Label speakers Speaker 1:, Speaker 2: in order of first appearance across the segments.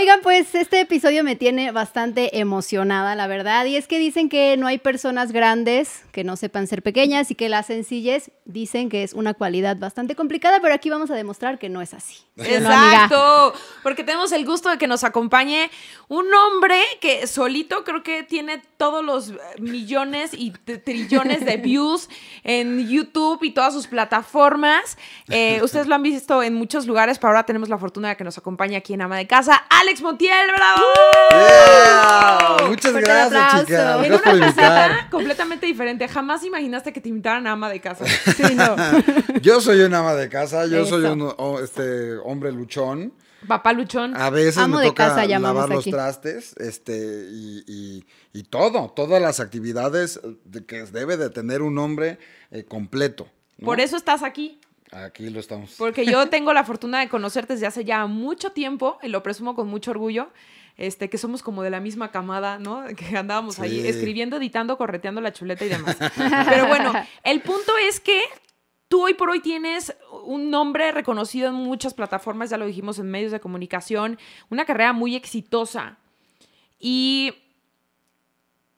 Speaker 1: Oigan, pues este episodio me tiene bastante emocionada, la verdad. Y es que dicen que no hay personas grandes que no sepan ser pequeñas y que la sencillez dicen que es una cualidad bastante complicada, pero aquí vamos a demostrar que no es así.
Speaker 2: Exacto, porque tenemos el gusto de que nos acompañe un hombre que solito creo que tiene todos los millones y trillones de views en YouTube y todas sus plataformas. Eh, ustedes lo han visto en muchos lugares, pero ahora tenemos la fortuna de que nos acompañe aquí en Ama de Casa, Alex Montiel, bravo.
Speaker 3: Muchas gracias, chicas.
Speaker 2: En una faceta completamente diferente. Jamás imaginaste que te invitaran a ama de casa. Sí, no.
Speaker 3: yo soy un ama de casa, yo soy un este, hombre luchón.
Speaker 2: Papá luchón.
Speaker 3: A veces me toca lavar los trastes, este, y, todo, todas las actividades que debe de tener un hombre eh, completo.
Speaker 2: Por eso estás aquí.
Speaker 3: Aquí lo estamos.
Speaker 2: Porque yo tengo la fortuna de conocerte desde hace ya mucho tiempo, y lo presumo con mucho orgullo, este, que somos como de la misma camada, ¿no? Que andábamos ahí escribiendo, editando, correteando la chuleta y demás. Pero bueno, el punto es que tú hoy por hoy tienes un nombre reconocido en muchas plataformas, ya lo dijimos en medios de comunicación, una carrera muy exitosa. Y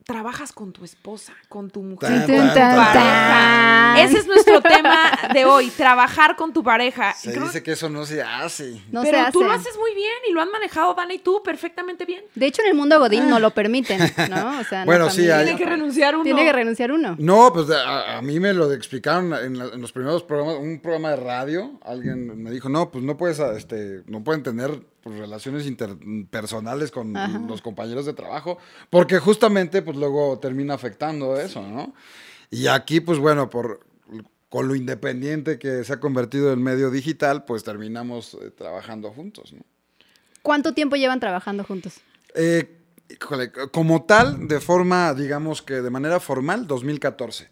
Speaker 2: trabajas con tu esposa, con tu mujer, pareja. Ese es nuestro tema de hoy, trabajar con tu pareja.
Speaker 3: Se dice que eso no se hace.
Speaker 2: pero tú lo haces muy bien y lo han manejado Dana y tú perfectamente bien.
Speaker 1: De hecho, en el mundo Godín no lo permiten, ¿no? O
Speaker 3: sea, bueno, sí.
Speaker 2: Tiene que renunciar uno.
Speaker 1: Tiene que renunciar uno.
Speaker 3: No, pues a, mí me lo explicaron en, los primeros programas, un programa de radio, alguien me dijo, no, pues no puedes, este, no pueden tener pues, relaciones interpersonales con los compañeros de trabajo, porque justamente pues luego termina afectando eso, ¿no? Y aquí pues bueno, por con lo independiente que se ha convertido el medio digital, pues terminamos eh, trabajando juntos, ¿no?
Speaker 1: ¿Cuánto tiempo llevan trabajando juntos?
Speaker 3: Eh, como tal, de forma, digamos que de manera formal, 2014.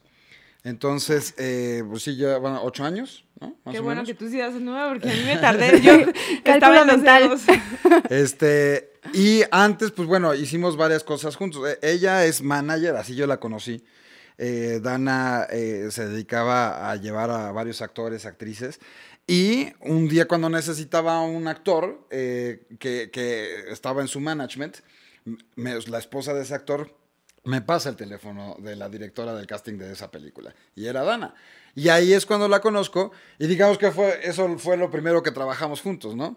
Speaker 3: Entonces, eh, pues sí, ya van ocho años, ¿no?
Speaker 2: Qué bueno que tú sí haces nueva, porque a mí me tardé. Yo estaba mental.
Speaker 3: Este, y antes, pues bueno, hicimos varias cosas juntos. E, ella es manager, así yo la conocí. Eh, Dana eh, se dedicaba a llevar a varios actores, actrices. Y un día cuando necesitaba un actor que, que, estaba en su management, la esposa de ese actor me pasa el teléfono de la directora del casting de esa película. Y era Dana. Y ahí es cuando la conozco. Y digamos que fue, eso fue lo primero que trabajamos juntos, ¿no?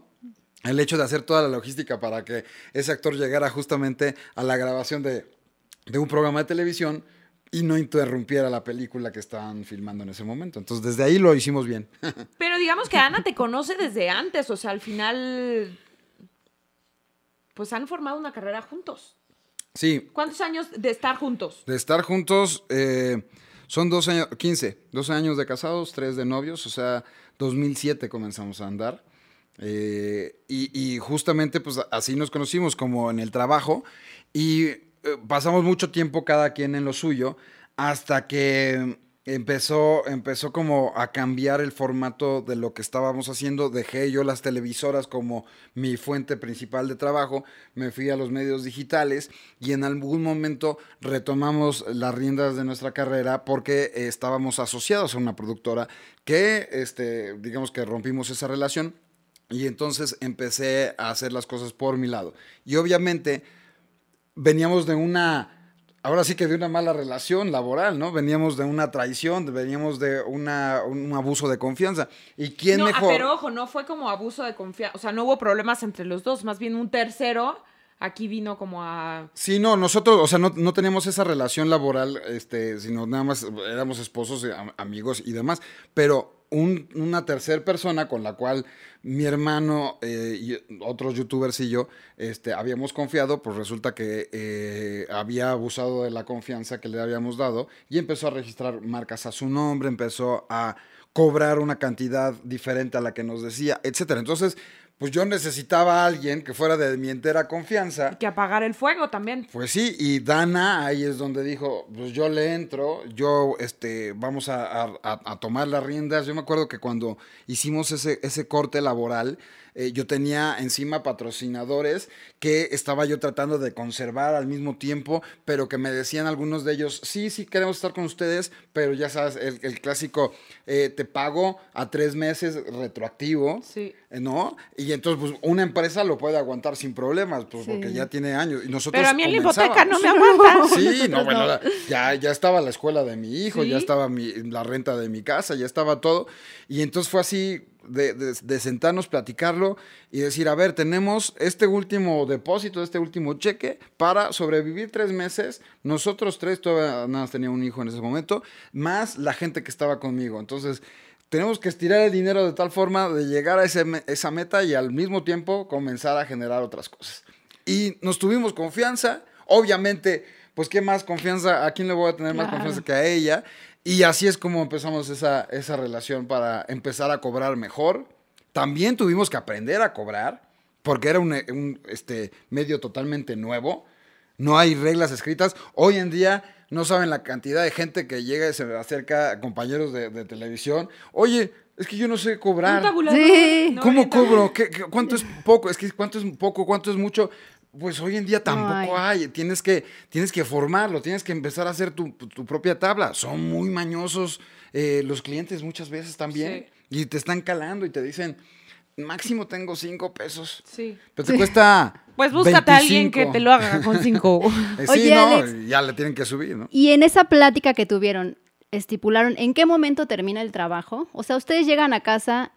Speaker 3: El hecho de hacer toda la logística para que ese actor llegara justamente a la grabación de, de un programa de televisión y no interrumpiera la película que estaban filmando en ese momento. Entonces, desde ahí lo hicimos bien.
Speaker 2: Pero digamos que Ana te conoce desde antes, o sea, al final, pues han formado una carrera juntos.
Speaker 3: Sí.
Speaker 2: ¿Cuántos años de estar juntos?
Speaker 3: De estar juntos, eh, son 12 años, 15, 12 años de casados, 3 de novios, o sea, 2007 comenzamos a andar. Eh, y, justamente pues así nos conocimos como en el trabajo y eh, pasamos mucho tiempo cada quien en lo suyo hasta que empezó, empezó como a cambiar el formato de lo que estábamos haciendo. Dejé yo las televisoras como mi fuente principal de trabajo, me fui a los medios digitales y en algún momento retomamos las riendas de nuestra carrera porque estábamos asociados a una productora que, este, digamos que rompimos esa relación y entonces empecé a hacer las cosas por mi lado. Y obviamente veníamos de una ahora sí que de una mala relación laboral, ¿no? Veníamos de una traición, veníamos de una, un abuso de confianza. ¿Y quién
Speaker 2: no,
Speaker 3: ah, mejor?
Speaker 2: pero ojo, no fue como abuso de confianza, o sea, no hubo problemas entre los dos, más bien un tercero aquí vino como a...
Speaker 3: Sí, no, nosotros, o sea, no, no teníamos esa relación laboral, este, sino nada más éramos esposos, amigos y demás, pero una tercera persona con la cual mi hermano eh, y otros youtubers y yo este, habíamos confiado, pues resulta que eh, había abusado de la confianza que le habíamos dado y empezó a registrar marcas a su nombre, empezó a cobrar una cantidad diferente a la que nos decía, etcétera. Entonces, pues yo necesitaba a alguien que fuera de mi entera confianza.
Speaker 2: que apagara el fuego también.
Speaker 3: Pues sí, y Dana ahí es donde dijo, pues yo le entro, yo, este, vamos a, tomar las riendas. Yo me acuerdo que cuando hicimos ese, ese corte laboral, eh, yo tenía encima patrocinadores que estaba yo tratando de conservar al mismo tiempo, pero que me decían algunos de ellos, sí, sí, queremos estar con ustedes, pero ya sabes, el, clásico, eh, te pago a tres meses retroactivo,
Speaker 2: sí.
Speaker 3: Eh, ¿no? Y entonces, pues, una empresa lo puede aguantar sin problemas, pues, porque ya tiene años. Y nosotros
Speaker 2: pero a mí la hipoteca no me aguanta.
Speaker 3: Sí, no, bueno, ya, ya estaba la escuela de mi hijo, ya estaba mi, la renta de mi casa, ya estaba todo. Y entonces fue así, de, sentarnos, platicarlo y decir, a ver, tenemos este último depósito, este último cheque para sobrevivir tres meses. Nosotros tres, todavía nada más tenía un hijo en ese momento, más la gente que estaba conmigo. Entonces, tenemos que estirar el dinero de tal forma de llegar a esa meta y al mismo tiempo comenzar a generar otras cosas. Y nos tuvimos confianza, obviamente, pues qué más confianza, a quién le voy a tener más confianza que a ella. Y así es como empezamos esa, esa relación para empezar a cobrar mejor. También tuvimos que aprender a cobrar, porque era un, este, medio totalmente nuevo. No hay reglas escritas. Hoy en día no saben la cantidad de gente que llega y se acerca a compañeros de, televisión. Oye, es que yo no sé cobrar.
Speaker 1: Sí.
Speaker 3: ¿Cómo cobro? ¿Qué, cuánto es poco? Es que cuánto es poco, cuánto es mucho. Pues hoy en día tampoco hay. Tienes, que, tienes que formarlo, tienes que empezar a hacer tu, propia tabla. Son muy mañosos eh, los clientes muchas veces también. Y te están calando y te dicen, máximo tengo cinco pesos.
Speaker 2: Sí.
Speaker 3: Pero te cuesta.
Speaker 2: Pues búscate a alguien que te lo haga con cinco.
Speaker 3: Eh, sí, no, ya le tienen que subir, ¿no?
Speaker 1: Y en esa plática que tuvieron, estipularon en qué momento termina el trabajo. O sea, ustedes llegan a casa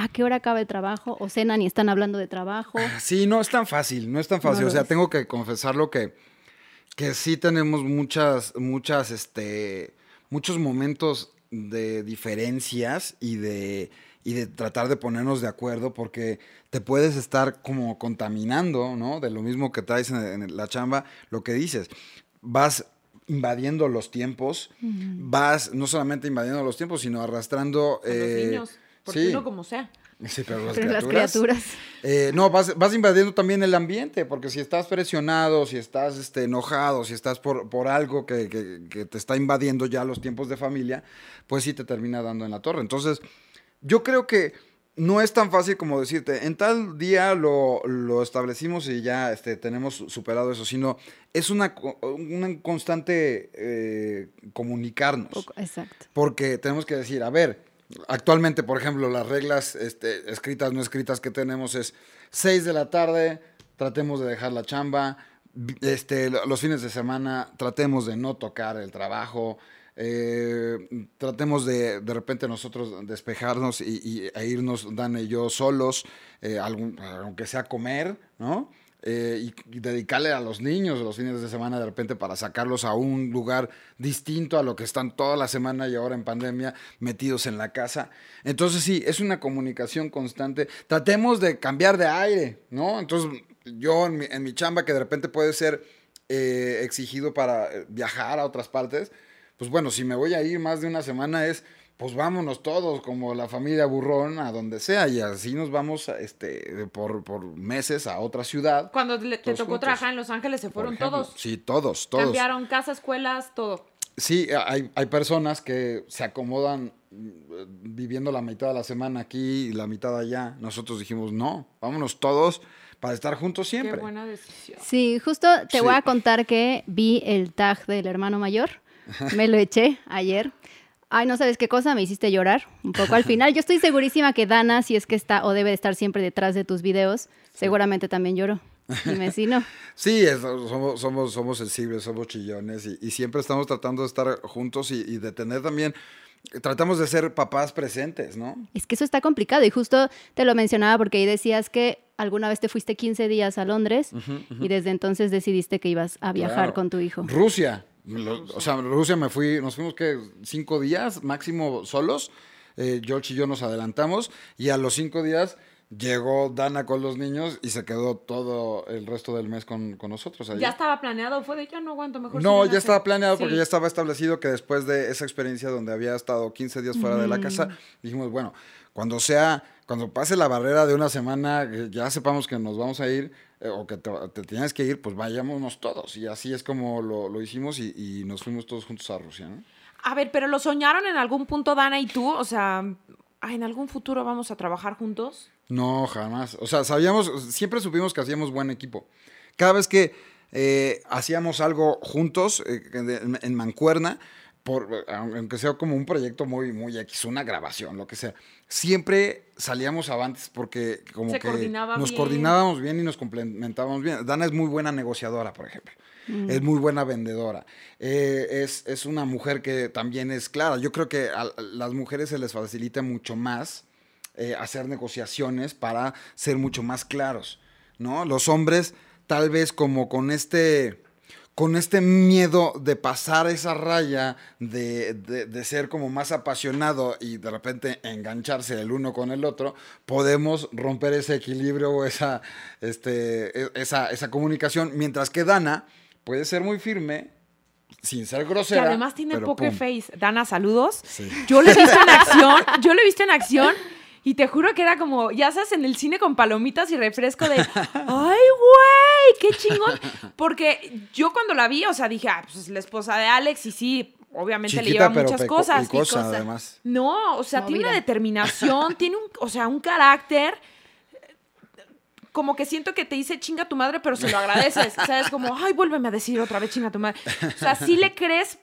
Speaker 1: ¿a qué hora acaba el trabajo? ¿O cenan y están hablando de trabajo?
Speaker 3: Ah, sí, no es tan fácil, no es tan fácil. o sea, tengo que confesarlo que, que sí tenemos muchas, muchas, este, muchos momentos de diferencias y de, y de tratar de ponernos de acuerdo porque te puedes estar como contaminando, ¿no? De lo mismo que traes en, la chamba, lo que dices. Vas invadiendo los tiempos, vas no solamente invadiendo los tiempos, sino arrastrando...
Speaker 2: los eh, niños porque uno como sea.
Speaker 3: Sí, pero las
Speaker 1: criaturas. Las criaturas.
Speaker 3: Eh, no, vas, vas, invadiendo también el ambiente, porque si estás presionado, si estás este, enojado, si estás por, por algo que, que, te está invadiendo ya los tiempos de familia, pues sí te termina dando en la torre. Entonces, yo creo que no es tan fácil como decirte, en tal día lo, lo establecimos y ya este, tenemos superado eso, sino es una, una constante eh, comunicarnos.
Speaker 1: Exacto.
Speaker 3: Porque tenemos que decir, a ver, Actualmente, por ejemplo, las reglas este, escritas, no escritas que tenemos es 6 de la tarde, tratemos de dejar la chamba, este, los fines de semana tratemos de no tocar el trabajo, eh, tratemos de de repente nosotros despejarnos y, e irnos, Dan y yo, solos, eh, aunque sea comer, ¿no? Eh, y, dedicarle a los niños los fines de semana de repente para sacarlos a un lugar distinto a lo que están toda la semana y ahora en pandemia metidos en la casa. Entonces sí, es una comunicación constante. Tratemos de cambiar de aire, ¿no? Entonces yo en mi, chamba que de repente puede ser eh, exigido para eh, viajar a otras partes, pues bueno, si me voy a ir más de una semana es pues vámonos todos, como la familia Burrón, a donde sea, y así nos vamos este, por, por meses a otra ciudad.
Speaker 2: Cuando te tocó trabajar en Los Ángeles, se fueron todos.
Speaker 3: Sí, todos, todos.
Speaker 2: Cambiaron casa, escuelas, todo.
Speaker 3: Sí, hay, hay personas que se acomodan mm, viviendo la mitad de la semana aquí y la mitad allá. Nosotros dijimos, no, vámonos todos para estar juntos siempre.
Speaker 2: Qué buena decisión.
Speaker 1: Sí, justo te voy a contar que vi el tag del hermano mayor. Me lo eché ayer Ay, no sabes qué cosa, me hiciste llorar un poco al final. Yo estoy segurísima que Dana, si es que está o debe estar siempre detrás de tus videos, seguramente también lloró. Dime si no.
Speaker 3: Sí, somos, somos, somos sensibles, somos chillones y, siempre estamos tratando de estar juntos y, de tener también tratamos de ser papás presentes, ¿no?
Speaker 1: Es que eso está complicado y justo te lo mencionaba porque ahí decías que alguna vez te fuiste 15 días a Londres y desde entonces decidiste que ibas a viajar con tu hijo.
Speaker 3: Rusia, o sea, Rusia me fui, nos fuimos que cinco días máximo solos. Eh, George y yo nos adelantamos y a los cinco días llegó Dana con los niños y se quedó todo el resto del mes con, nosotros.
Speaker 2: ¿Ya estaba planeado? ¿Fue de ya no aguanto mejor?
Speaker 3: No, ya estaba planeado porque ya estaba establecido que después de esa experiencia donde había estado 15 días fuera de la casa, dijimos, bueno, cuando sea, cuando pase la barrera de una semana, ya sepamos que nos vamos a ir, eh, o que te, tienes que ir, pues vayámonos todos. Y así es como lo, hicimos y, y, nos fuimos todos juntos a Rusia, ¿no?
Speaker 2: A ver, pero ¿lo soñaron en algún punto Dana y tú? O sea, "Ah, en algún futuro vamos a trabajar juntos?
Speaker 3: No, jamás. O sea, sabíamos, siempre supimos que hacíamos buen equipo. Cada vez que eh, hacíamos algo juntos, eh, en, en mancuerna, por, aunque sea como un proyecto muy, muy X, una grabación, lo que sea, siempre salíamos avantes porque como
Speaker 2: Se
Speaker 3: que
Speaker 2: coordinaba
Speaker 3: nos
Speaker 2: bien.
Speaker 3: coordinábamos bien y nos complementábamos bien. Dana es muy buena negociadora, por ejemplo.
Speaker 2: Mm.
Speaker 3: Es muy buena vendedora. Eh, es, es una mujer que también es clara. Yo creo que a las mujeres se les facilita mucho más eh, hacer negociaciones para ser mucho más claros, ¿no? Los hombres tal vez como con este con este miedo de pasar esa raya, de, de, de, ser como más apasionado y de repente engancharse el uno con el otro, podemos romper ese equilibrio o esa, este, esa, esa comunicación, mientras que Dana puede ser muy firme, sin ser grosera.
Speaker 2: Que además tiene poker
Speaker 3: pum.
Speaker 2: face. Dana, saludos.
Speaker 3: Sí.
Speaker 2: Yo lo he visto en acción, yo lo he visto en acción y te juro que era como, ya sabes, en el cine con palomitas y refresco de, ay, güey, qué chingón. Porque yo cuando la vi, o sea, dije, ah, pues es la esposa de Alex y sí, obviamente le lleva muchas cosas.
Speaker 3: picosa,
Speaker 1: cosa.
Speaker 3: además.
Speaker 2: No, o sea, tiene una determinación, tiene un, o sea, un carácter. Como que siento que te dice chinga tu madre, pero se lo agradeces. ¿Sabes? Como, ay, vuélveme a decir otra vez chinga tu madre. O sea, sí le crees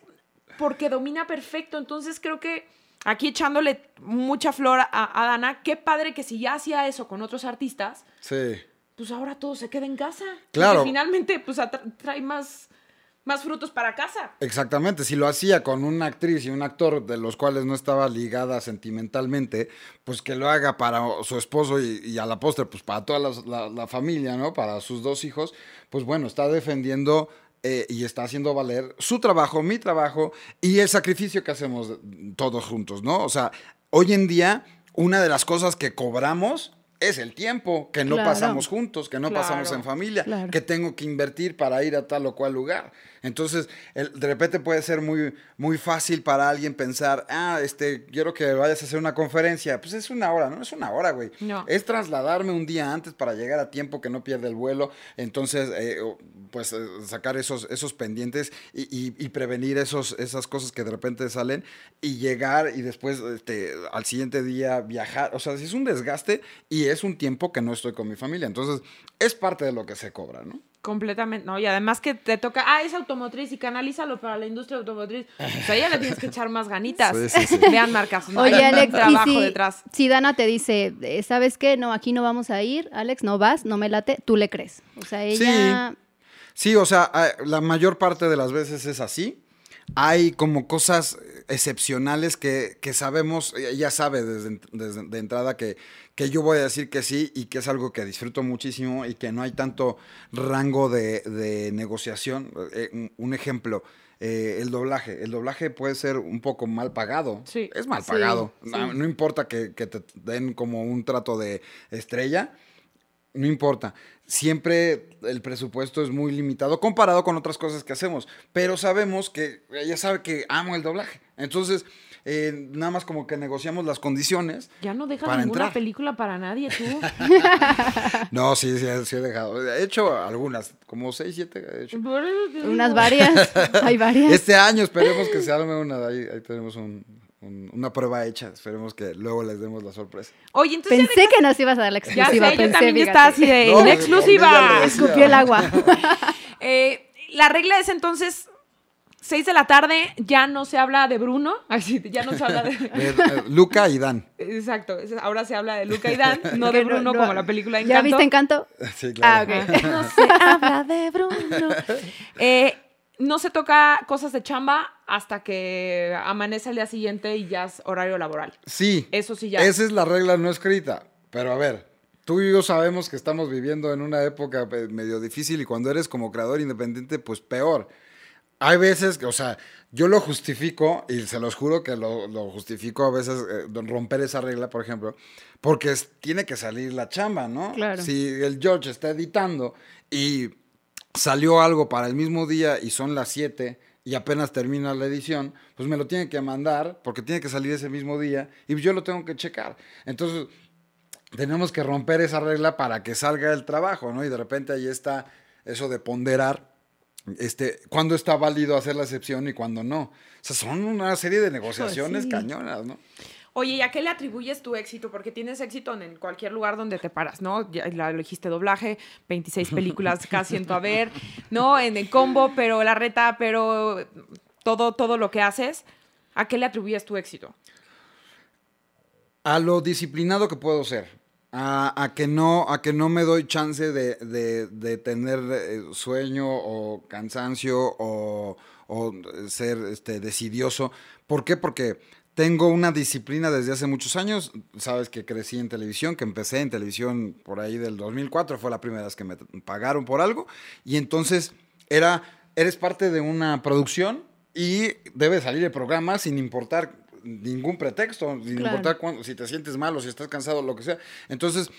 Speaker 2: porque domina perfecto. Entonces creo que aquí echándole mucha flor a, a Dana, qué padre que si ya hacía eso con otros artistas,
Speaker 3: Sí.
Speaker 2: pues ahora todo se queda en casa.
Speaker 3: Claro.
Speaker 2: Porque finalmente, pues trae más, más frutos para casa.
Speaker 3: Exactamente, si lo hacía con una actriz y un actor de los cuales no estaba ligada sentimentalmente, pues que lo haga para su esposo y, y a la postre, pues para toda la familia, ¿no? Para sus dos hijos, pues bueno, está defendiendo eh, y está haciendo valer su trabajo, mi trabajo y el sacrificio que hacemos todos juntos, ¿no? O sea, hoy en día, una de las cosas que cobramos es el tiempo que no
Speaker 1: Claro.
Speaker 3: pasamos juntos, que no pasamos en familia,
Speaker 1: Claro.
Speaker 3: que tengo que invertir para ir a tal o cual lugar. Entonces, el- de repente puede ser muy, muy fácil para alguien pensar, ah, este, quiero que vayas a hacer una conferencia. Pues es una hora, no es una hora, güey.
Speaker 2: No.
Speaker 3: Es trasladarme un día antes para llegar a tiempo que no pierda el vuelo. Entonces, eh, pues eh, sacar esos, esos pendientes y, y- y prevenir esos, esas cosas que de repente salen y llegar y después este, al siguiente día viajar. O sea, si es un desgaste y es un tiempo que no estoy con mi familia. Entonces, es parte de lo que se cobra, ¿no?
Speaker 2: Completamente, ¿no? Y además que te toca, ah, es automotriz y canalízalo para la industria automotriz. O sea, ya le tienes que echar más ganitas.
Speaker 3: Sí, sí, sí.
Speaker 2: Vean marcas. ¿no?
Speaker 1: Oye,
Speaker 2: Hay
Speaker 1: Alex,
Speaker 2: trabajo
Speaker 1: y si,
Speaker 2: detrás.
Speaker 1: si Dana te dice, ¿sabes qué? No, aquí no vamos a ir, Alex, no vas, no me late, tú le crees. O sea, ella...
Speaker 3: Sí, o sea, la mayor parte de las veces es así. Hay como cosas excepcionales que, que sabemos, ella sabe desde, desde de entrada que, que yo voy a decir que sí y que es algo que disfruto muchísimo y que no hay tanto rango de, de negociación. Eh, un, ejemplo, eh, el doblaje. El doblaje puede ser un poco mal pagado.
Speaker 2: Sí.
Speaker 3: Es mal pagado.
Speaker 1: sí.
Speaker 3: No, no importa que, que te den como un trato de estrella. No importa. Siempre el presupuesto es muy limitado comparado con otras cosas que hacemos. Pero sabemos que ella sabe que amo el doblaje. Entonces, eh, nada más como que negociamos las condiciones.
Speaker 2: Ya no dejas
Speaker 3: para
Speaker 2: ninguna
Speaker 3: entrar.
Speaker 2: película para nadie, tú.
Speaker 3: No, sí, sí, sí he dejado. He hecho algunas, como seis, siete he hecho.
Speaker 1: Unas varias, hay varias.
Speaker 3: Este año esperemos que se arme una. Ahí, ahí tenemos un- un- una prueba hecha. Esperemos que luego les demos la sorpresa.
Speaker 2: Oye, entonces ya
Speaker 1: Pensé que nos ibas a dar la
Speaker 2: de- ya,
Speaker 1: exclusiva.
Speaker 2: sé, yo
Speaker 1: pensé,
Speaker 2: también ya estaba así de
Speaker 3: No,
Speaker 2: en
Speaker 3: pues,
Speaker 2: exclusiva.
Speaker 3: ya.
Speaker 1: Escupió el agua.
Speaker 2: Eh, la regla es entonces, 6 de la tarde, ya no se habla de Bruno. Así, ya no se habla de...
Speaker 3: Eh, Luca y Dan.
Speaker 2: Exacto, ahora se habla de Luca y Dan, no de
Speaker 1: no-
Speaker 2: Bruno
Speaker 1: no-
Speaker 2: como la película
Speaker 1: ¿Ya
Speaker 2: Encanto.
Speaker 1: viste Encanto?
Speaker 3: Sí,
Speaker 1: Ah,
Speaker 3: claro.
Speaker 1: ok.
Speaker 2: No se habla de Bruno. Eh, no se toca cosas de chamba hasta que amanece el día siguiente y ya es horario laboral.
Speaker 3: Sí.
Speaker 2: Eso sí ya.
Speaker 3: Esa es la regla no escrita. Pero a ver, tú y yo sabemos que estamos viviendo en una época eh, medio difícil y cuando eres como creador independiente, pues peor. Hay veces que, o sea, yo lo justifico y se los juro que lo, lo justifico a veces eh, romper esa regla, por ejemplo, porque es- tiene que salir la chamba, ¿no?
Speaker 1: Claro.
Speaker 3: Si el George está editando y salió algo para el mismo día y son las 7 y apenas termina la edición, pues me lo tiene que mandar porque tiene que salir ese mismo día y yo lo tengo que checar. Entonces, tenemos que romper esa regla para que salga el trabajo, ¿no? Y de repente ahí está eso de ponderar este, cuándo está válido hacer la excepción y cuándo no. O sea, son una serie de negociaciones
Speaker 1: sí.
Speaker 3: cañonas, ¿no?
Speaker 2: Oye, ¿y a qué le atribuyes tu éxito? Porque tienes éxito en cualquier lugar donde te paras, ¿no? Ya lo dijiste doblaje, 26 películas casi en tu haber, ¿no? En el combo, pero la reta, pero todo, todo lo que haces. ¿A qué le atribuyes tu éxito?
Speaker 3: A lo disciplinado que puedo ser. A, que, no, a que no me doy chance de, tener eh, sueño o cansancio o, ser este, decidioso. ¿Por qué? Porque tengo una disciplina desde hace muchos años. Sabes que crecí en televisión, que empecé en televisión por ahí del 2004. Fue la primera vez que me pagaron por algo. Y entonces era, eres parte de una producción y debe salir el programa sin importar ningún pretexto, sin importar si te sientes mal o si estás cansado, lo que sea. Entonces,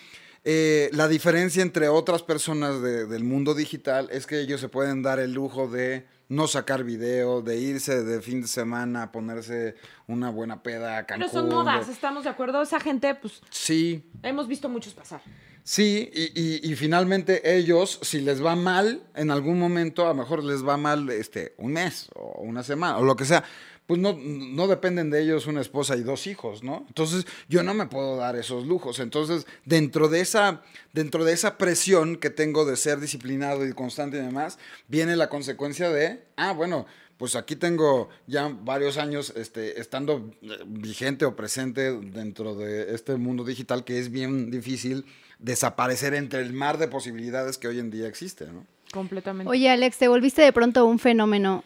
Speaker 3: eh, la diferencia entre otras personas del mundo digital es que ellos se pueden dar el lujo de no sacar video, de irse de fin de semana a ponerse una buena peda a Cancún.
Speaker 2: Pero son modas, ¿estamos de acuerdo? Esa gente, pues...
Speaker 3: Sí.
Speaker 2: Hemos visto muchos pasar.
Speaker 3: Sí, y, finalmente ellos, si les va mal, en algún momento, a lo mejor les va mal este, un mes o una semana o lo que sea, pues no, no dependen de ellos una esposa y dos hijos, ¿no? Entonces yo no me puedo dar esos lujos. Entonces, dentro de esa, dentro de esa presión que tengo de ser disciplinado y constante y demás, viene la consecuencia de, ah, bueno, pues aquí tengo ya varios años este, estando eh, vigente o presente dentro de este mundo digital que es bien difícil desaparecer entre el mar de posibilidades que hoy en día existe, ¿no?
Speaker 2: Completamente.
Speaker 1: Oye, Alex, te volviste de pronto un fenómeno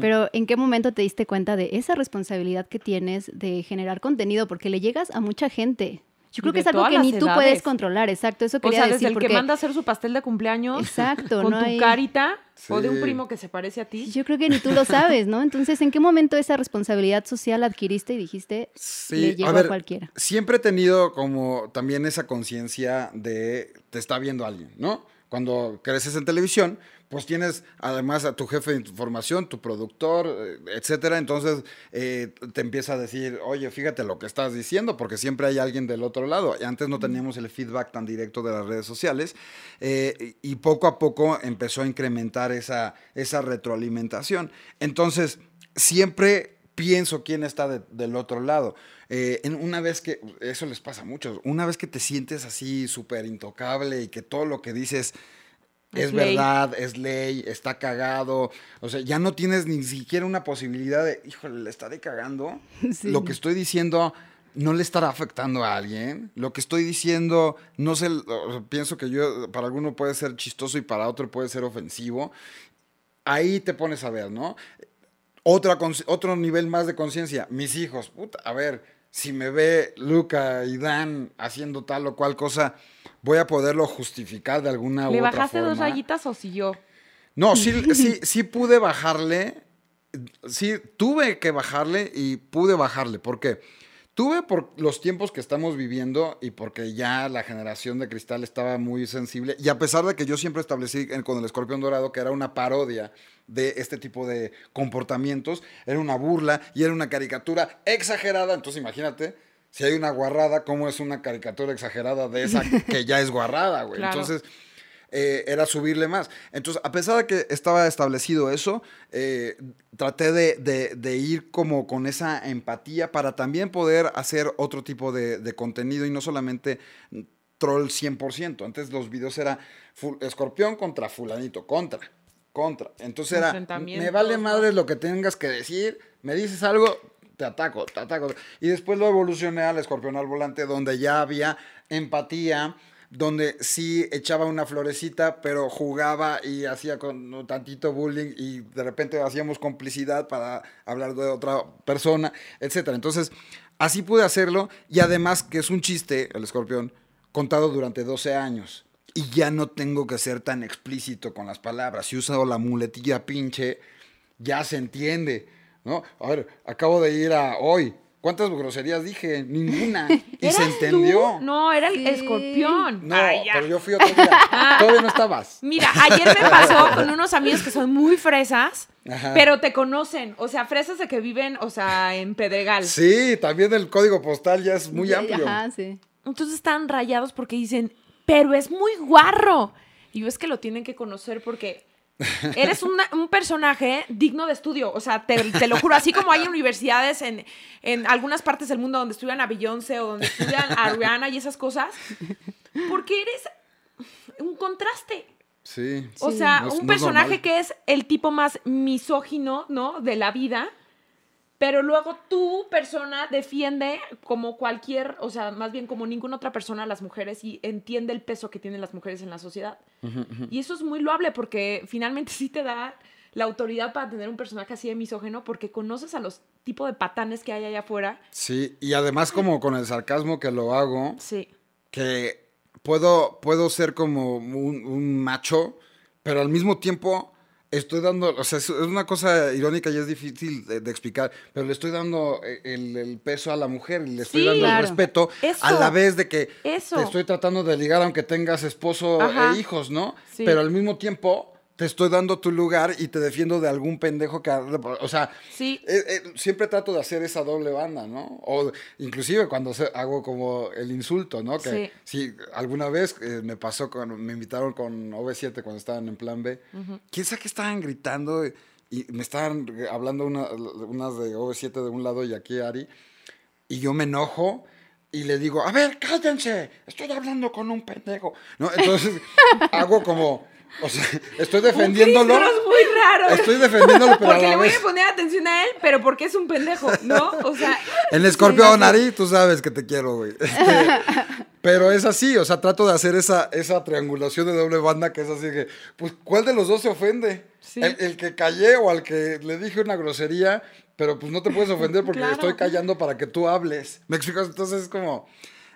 Speaker 1: pero ¿en qué momento te diste cuenta de esa responsabilidad que tienes de generar contenido? Porque le llegas a mucha gente. Yo creo que es algo que ni tú puedes controlar, exacto. Eso quería
Speaker 2: o sea,
Speaker 1: desde
Speaker 2: el que manda a hacer su pastel de cumpleaños exacto, con tu carita o de un primo que se parece a ti.
Speaker 1: Yo creo que ni tú lo sabes, ¿no? Entonces, ¿en qué momento esa responsabilidad social adquiriste y dijiste sí, le llegó a, a cualquiera?
Speaker 3: Siempre he tenido como también esa conciencia de te está viendo alguien, ¿no? Cuando creces en televisión, pues tienes además a tu jefe de información, tu productor, eh, etcétera. Entonces eh, te empieza a decir, oye, fíjate lo que estás diciendo, porque siempre hay alguien del otro lado. Y antes no teníamos el feedback tan directo de las redes sociales. Eh, y poco a poco empezó a incrementar esa, esa retroalimentación. Entonces, siempre pienso quién está del otro lado. en una vez que, eso les pasa a muchos, una vez que te sientes así súper intocable y que todo lo que dices es, verdad, es ley, está cagado. O sea, ya no tienes ni siquiera una posibilidad de, híjole, le estaré cagando. Lo que estoy diciendo no le estará afectando a alguien. Lo que estoy diciendo, no sé, pienso que yo, para alguno puede ser chistoso y para otro puede ser ofensivo. Ahí te pones a ver, ¿no? Otra, otro nivel más de conciencia. Mis hijos, puta, a ver, si me ve Luca y Dan haciendo tal o cual cosa voy a poderlo justificar de alguna u otra forma. ¿Le bajaste
Speaker 2: dos rayitas o siguió?
Speaker 3: No, sí, sí, sí pude bajarle. Sí, tuve que bajarle y pude bajarle. ¿Por qué? Tuve por los tiempos que estamos viviendo y porque ya la generación de cristal estaba muy sensible. Y a pesar de que yo siempre establecí con el escorpión dorado que era una parodia de este tipo de comportamientos, era una burla y era una caricatura exagerada. Entonces imagínate si hay una guarrada, ¿cómo es una caricatura exagerada de esa que ya es guarrada, güey? Entonces, eh, era subirle más. Entonces, a pesar de que estaba establecido eso, eh, traté de, ir como con esa empatía para también poder hacer otro tipo de, contenido y no solamente troll 100%. Antes los videos era escorpión contra fulanito, contra, contra. Entonces era, me vale madre lo que tengas que decir, me dices algo, te ataco, te ataco. Y después lo evolucioné al escorpión al volante, donde ya había empatía, donde sí echaba una florecita, pero jugaba y hacía con tantito bullying y de repente hacíamos complicidad para hablar de otra persona, etc. Entonces, así pude hacerlo y además que es un chiste, el escorpión, contado durante 12 años. Y ya no tengo que ser tan explícito con las palabras. Si uso la muletilla pinche, ya se entiende. ¿No? A ver, acabo de ir a hoy. ¿Cuántas groserías dije? Ninguna. ¿Y se entendió?
Speaker 2: No, era el escorpión.
Speaker 3: No, pero yo fui otro día. Ah. Todavía no estabas.
Speaker 2: Mira, ayer me pasó con unos amigos que son muy fresas, pero te conocen. O sea, fresas de que viven, o sea, en Pedregal.
Speaker 3: Sí, también el código postal ya es muy amplio.
Speaker 1: Ajá, sí.
Speaker 2: Entonces están rayados porque dicen, pero es muy guarro. Y yo es que lo tienen que conocer porque Eres un personaje digno de estudio. O sea, te, lo juro, así como hay universidades en, en, algunas partes del mundo donde estudian a Beyoncé o donde estudian a Rihanna y esas cosas, porque eres un contraste.
Speaker 3: Sí.
Speaker 2: O sea, un personaje que es el tipo más misógino, ¿no? De la vida pero luego tu persona defiende como cualquier, o sea, más bien como ninguna otra persona a las mujeres y entiende el peso que tienen las mujeres en la sociedad. Y eso es muy loable porque finalmente sí te da la autoridad para tener un personaje así de misógeno porque conoces a los tipos de patanes que hay allá afuera.
Speaker 3: Sí, y además como con el sarcasmo que lo hago,
Speaker 2: sí.
Speaker 3: que puedo, puedo ser como un, un macho, pero al mismo tiempo estoy dando, o sea, es una cosa irónica y es difícil de, explicar, pero le estoy dando eh, el, peso a la mujer y le estoy dando el respeto a la vez de que te estoy tratando de ligar aunque tengas esposo e hijos, ¿no? Pero al mismo tiempo te estoy dando tu lugar y te defiendo de algún pendejo que... O sea,
Speaker 2: sí.
Speaker 3: Eh, eh, siempre trato de hacer esa doble banda, ¿no? O inclusive cuando hago como el insulto, ¿no? Que sí. alguna vez eh, me pasó, con, me invitaron con OV7 cuando estaban en plan B. ¿Quién sabe que estaban gritando? Y me estaban hablando unas de OV7 de un lado y aquí Ari. Y yo me enojo y le digo, a ver, cállense, estoy hablando con un pendejo. ¿No? Entonces hago como o sea, estoy defendiéndolo.
Speaker 2: es muy raro.
Speaker 3: Estoy defendiéndolo, pero
Speaker 2: porque
Speaker 3: a
Speaker 2: le voy
Speaker 3: a
Speaker 2: poner atención a él, pero porque es un pendejo, ¿no? O sea.
Speaker 3: El escorpión, Ari, tú sabes que te quiero, güey. Este, pero es así, o sea, trato de hacer esa, esa triangulación de doble banda que es así que, pues, ¿cuál de los dos se ofende? El, que callé o al que le dije una grosería, pero pues no te puedes ofender porque estoy callando para que tú hables. ¿Me explico? Entonces es como.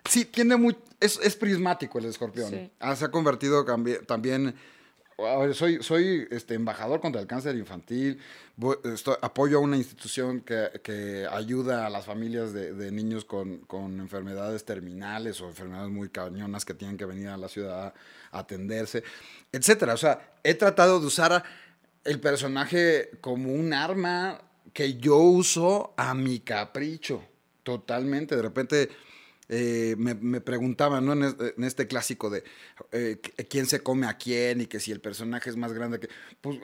Speaker 3: Sí, tiene muy. Es, es prismático el escorpión. Ah, se ha convertido también soy, soy este, embajador contra el cáncer infantil, apoyo a una institución que, ayuda a las familias de, niños con, enfermedades terminales o enfermedades muy cañonas que tienen que venir a la ciudad a atenderse, etcétera. O sea, he tratado de usar el personaje como un arma que yo uso a mi capricho, totalmente. De repente eh, me, preguntaban, ¿no? En, este clásico de eh, quién se come a quién y que si el personaje es más grande que... Pues,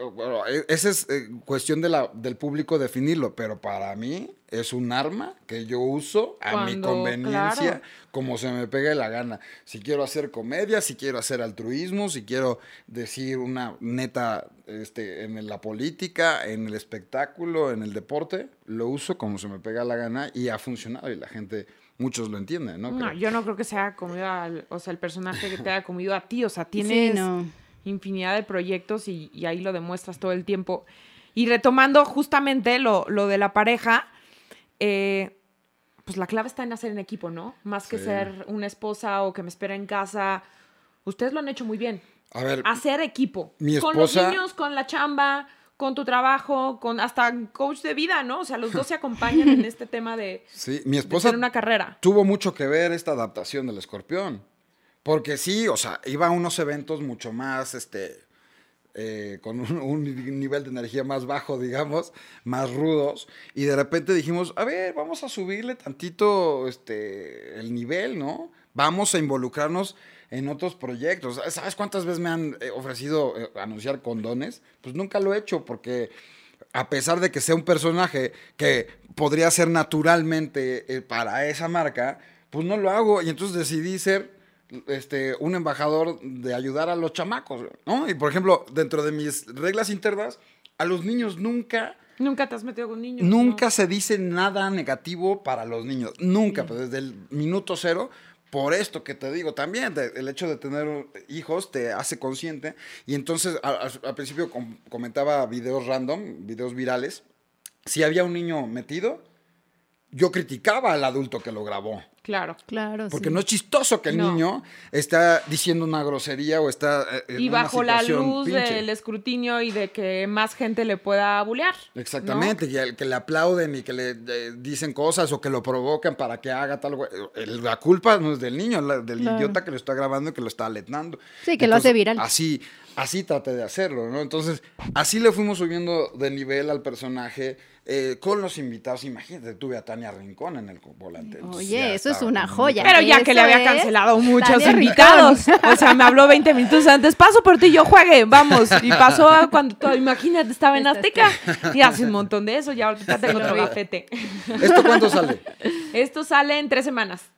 Speaker 3: e, esa es eh, cuestión de la, del público definirlo, pero para mí es un arma que yo uso a mi conveniencia, como se me pegue la gana. Si quiero hacer comedia, si quiero hacer altruismo, si quiero decir una neta este, en la política, en el espectáculo, en el deporte, lo uso como se me pega la gana y ha funcionado y la gente muchos lo entienden, ¿no?
Speaker 2: No, yo no creo que sea comido al, o sea, el personaje que te haya comido a ti, o sea, tienes infinidad de proyectos y, ahí lo demuestras todo el tiempo. Y retomando justamente lo, lo de la pareja, eh, pues la clave está en hacer en equipo, ¿no? Más que ser una esposa o que me espera en casa. Ustedes lo han hecho muy bien.
Speaker 3: A ver.
Speaker 2: Hacer equipo. Mi esposa... Con los niños, con la chamba, con tu trabajo, con hasta coach de vida, ¿no? O sea, los dos se acompañan en este tema de,
Speaker 3: sí, mi esposa
Speaker 2: una carrera.
Speaker 3: Tuvo mucho que ver esta adaptación del escorpión. Porque sí, o sea, iba a unos eventos mucho más, este, eh, con un, nivel de energía más bajo, digamos, más rudos. Y de repente dijimos, a ver, vamos a subirle tantito este, el nivel, ¿no? Vamos a involucrarnos en otros proyectos. ¿Sabes cuántas veces me han eh, ofrecido eh, anunciar condones? Pues nunca lo he hecho porque a pesar de que sea un personaje que podría ser naturalmente eh, para esa marca, pues no lo hago y entonces decidí ser este, un embajador de ayudar a los chamacos, ¿no? Y por ejemplo, dentro de mis reglas internas, a los niños nunca...
Speaker 2: Nunca te has metido con niños.
Speaker 3: Nunca se dice nada negativo para los niños. Nunca, pero desde el minuto cero por esto que te digo también, el hecho de tener hijos te hace consciente. Y entonces al principio comentaba videos random, videos virales. Si había un niño metido, yo criticaba al adulto que lo grabó.
Speaker 2: Claro,
Speaker 1: claro.
Speaker 3: Porque no es chistoso que el niño está diciendo una grosería o está.
Speaker 2: Eh, en y bajo la luz del escrutinio y de que más gente le pueda bulear.
Speaker 3: Exactamente, y el, que le aplauden y que le dicen cosas o que lo provocan para que haga tal. La culpa no es del niño, del idiota que lo está grabando y que lo está aletnando.
Speaker 1: Sí, que lo hace viral.
Speaker 3: Así, así traté de hacerlo, ¿no? Entonces, así le fuimos subiendo de nivel al personaje eh, con los invitados. Imagínate, tuve a Tania Rincón en el volante.
Speaker 1: Oye, ya eso es una joya.
Speaker 2: Pero ya que le había cancelado muchos invitados. O sea, me habló 20 minutos antes, paso por ti, yo juegue, vamos. Y pasó cuando, todo, imagínate, estaba en Azteca. Y hace un montón de eso, ya ahorita tengo otro gafete.
Speaker 3: ¿Esto cuándo sale?
Speaker 2: Esto sale en tres semanas.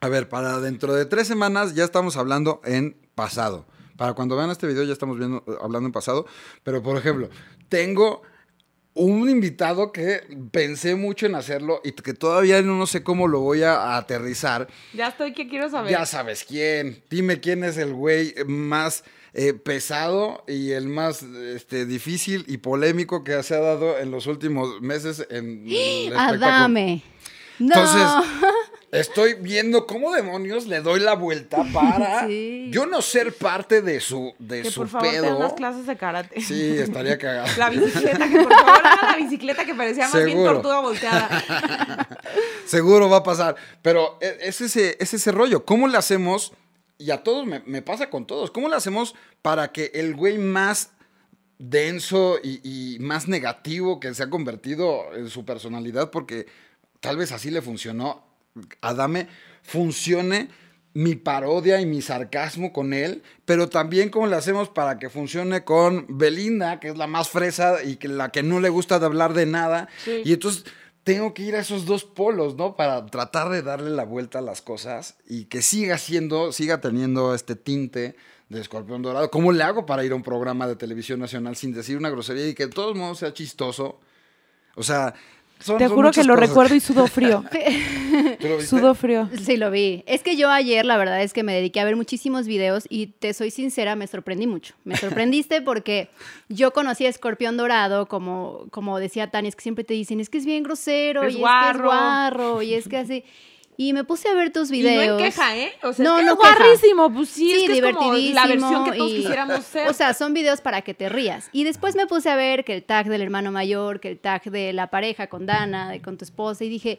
Speaker 3: A ver, para dentro de tres semanas ya estamos hablando en pasado. Para cuando vean este video ya estamos viendo, hablando en pasado. Pero, por ejemplo, tengo un invitado que pensé mucho en hacerlo y que todavía no sé cómo lo voy a, aterrizar.
Speaker 2: Ya estoy, ¿qué quiero saber?
Speaker 3: Ya sabes quién. Dime quién es el güey más eh, pesado y el más este, difícil y polémico que se ha dado en los últimos meses en
Speaker 1: el Adame. No.
Speaker 3: Entonces, estoy viendo cómo demonios le doy la vuelta para yo no ser parte de su de
Speaker 2: que
Speaker 3: su
Speaker 2: por favor
Speaker 3: pedo.
Speaker 2: unas clases de karate.
Speaker 3: Sí, estaría cagado.
Speaker 2: La bicicleta, que por favor la bicicleta que parecía más bien tortuga volteada.
Speaker 3: Seguro va a pasar. Pero e, es ese, es ese rollo. ¿Cómo le hacemos? Y a todos me, me pasa con todos. ¿Cómo le hacemos para que el güey más denso y, y, más negativo que se ha convertido en su personalidad, porque tal vez así le funcionó, Adame funcione mi parodia y mi sarcasmo con él, pero también cómo le hacemos para que funcione con Belinda, que es la más fresa y que la que no le gusta de hablar de nada. Y entonces tengo que ir a esos dos polos, ¿no? Para tratar de darle la vuelta a las cosas y que siga siendo, siga teniendo este tinte de escorpión dorado. ¿Cómo le hago para ir a un programa de televisión nacional sin decir una grosería y que de todos modos sea chistoso? O sea,
Speaker 2: te juro que lo recuerdo y sudo frío.
Speaker 3: ¿Tú lo
Speaker 2: Sudo frío.
Speaker 1: Sí, lo vi. Es que yo ayer, la verdad es que me dediqué a ver muchísimos videos y te soy sincera, me sorprendí mucho. Me sorprendiste porque yo conocí a Escorpión Dorado, como, como decía Tania, es que siempre te dicen, es que es bien grosero, y es que es guarro, y es que así. Y me puse a ver tus videos.
Speaker 2: Y no en queja, ¿eh?
Speaker 1: O sea, no,
Speaker 2: es
Speaker 1: no
Speaker 2: guarrísimo. Pues sí,
Speaker 1: sí
Speaker 2: es que
Speaker 1: divertidísimo.
Speaker 2: Es como la versión que todos quisiéramos ser.
Speaker 1: O sea, son videos para que te rías. Y después me puse a ver que el tag del hermano mayor, que el tag de la pareja con Dana, de, con tu esposa, y dije,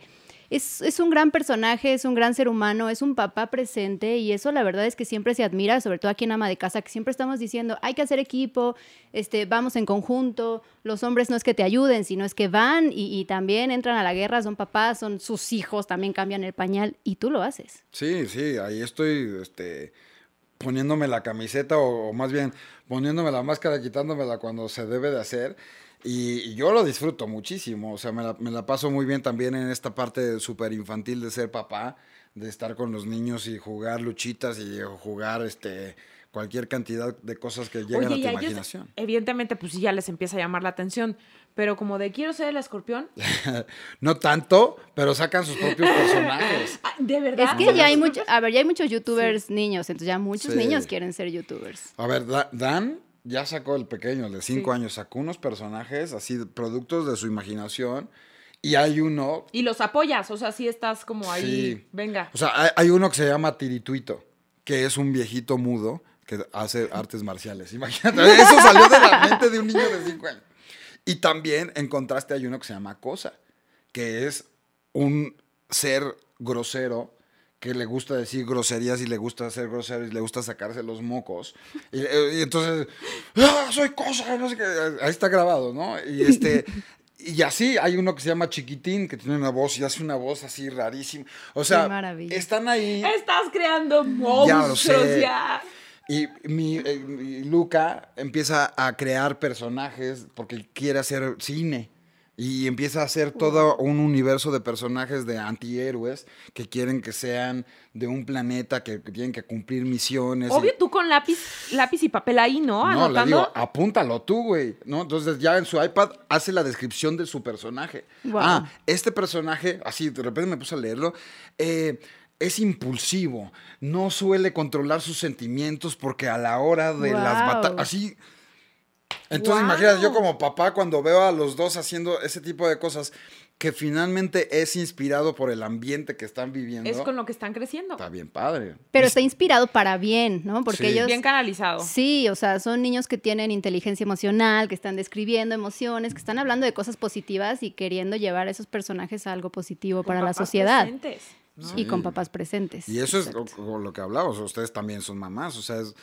Speaker 1: es, un gran personaje, es un gran ser humano, es un papá presente y eso la verdad es que siempre se admira, sobre todo aquí en Ama de Casa, que siempre estamos diciendo, hay que hacer equipo, este, vamos en conjunto, los hombres no es que te ayuden, sino es que van y, también entran a la guerra, son papás, son sus hijos, también cambian el pañal y tú lo haces.
Speaker 3: Sí, sí, ahí estoy este, poniéndome la camiseta o, o más bien poniéndome la máscara, quitándomela cuando se debe de hacer. Y, yo lo disfruto muchísimo, o sea, me la, me la paso muy bien también en esta parte súper infantil de ser papá, de estar con los niños y jugar luchitas y jugar este cualquier cantidad de cosas que lleguen a tu imaginación.
Speaker 2: evidentemente, pues sí, ya les empieza a llamar la atención, pero como de quiero ser el escorpión.
Speaker 3: no tanto, pero sacan sus propios personajes.
Speaker 2: Ah, de verdad.
Speaker 1: Es que ya hay, mucho, a ver, ya hay muchos youtubers niños, entonces ya muchos niños quieren ser youtubers.
Speaker 3: A ver, Dan ya sacó el pequeño, el de cinco años, sacó unos personajes así, productos de su imaginación. Y hay uno.
Speaker 2: Y los apoyas, o sea, sí estás como ahí. Venga.
Speaker 3: O sea, hay, uno que se llama Tirituito, que es un viejito mudo que hace artes marciales. Imagínate, eso salió de la mente de un niño de cinco años. Y también en contraste hay uno que se llama Cosa, que es un ser grosero que le gusta decir groserías y le gusta hacer groserías y le gusta sacarse los mocos. Y, eh, entonces, ¡Ah, soy cosa, no sé qué. Ahí está grabado, ¿no? Y este. Y así hay uno que se llama Chiquitín, que tiene una voz y hace una voz así rarísima. O sea, están ahí.
Speaker 2: Estás creando monstruos ya.
Speaker 3: Y mi, eh, mi, Luca empieza a crear personajes porque quiere hacer cine. Y empieza a hacer todo un universo de personajes de antihéroes que quieren que sean de un planeta, que, tienen que cumplir misiones.
Speaker 2: Obvio, tú con lápiz, lápiz y papel ahí, ¿no?
Speaker 3: No, le digo, apúntalo tú, güey. ¿no? Entonces ya en su iPad hace la descripción de su personaje. Ah, este personaje, así de repente me puse a leerlo. Eh, es impulsivo, no suele controlar sus sentimientos porque a la hora de las batallas, así entonces, imagínate, yo como papá, cuando veo a los dos haciendo ese tipo de cosas, que finalmente es inspirado por el ambiente que están viviendo.
Speaker 2: Es con lo que están creciendo.
Speaker 3: Está bien padre.
Speaker 1: Pero está inspirado para bien, ¿no? Porque ellos...
Speaker 2: Bien canalizado.
Speaker 1: Sí, o sea, son niños que tienen inteligencia emocional, que están describiendo emociones, que están hablando de cosas positivas y queriendo llevar a esos personajes a algo positivo para la sociedad. Y con papás presentes.
Speaker 3: Y eso es lo, lo, que hablamos, ustedes también son mamás, o sea, es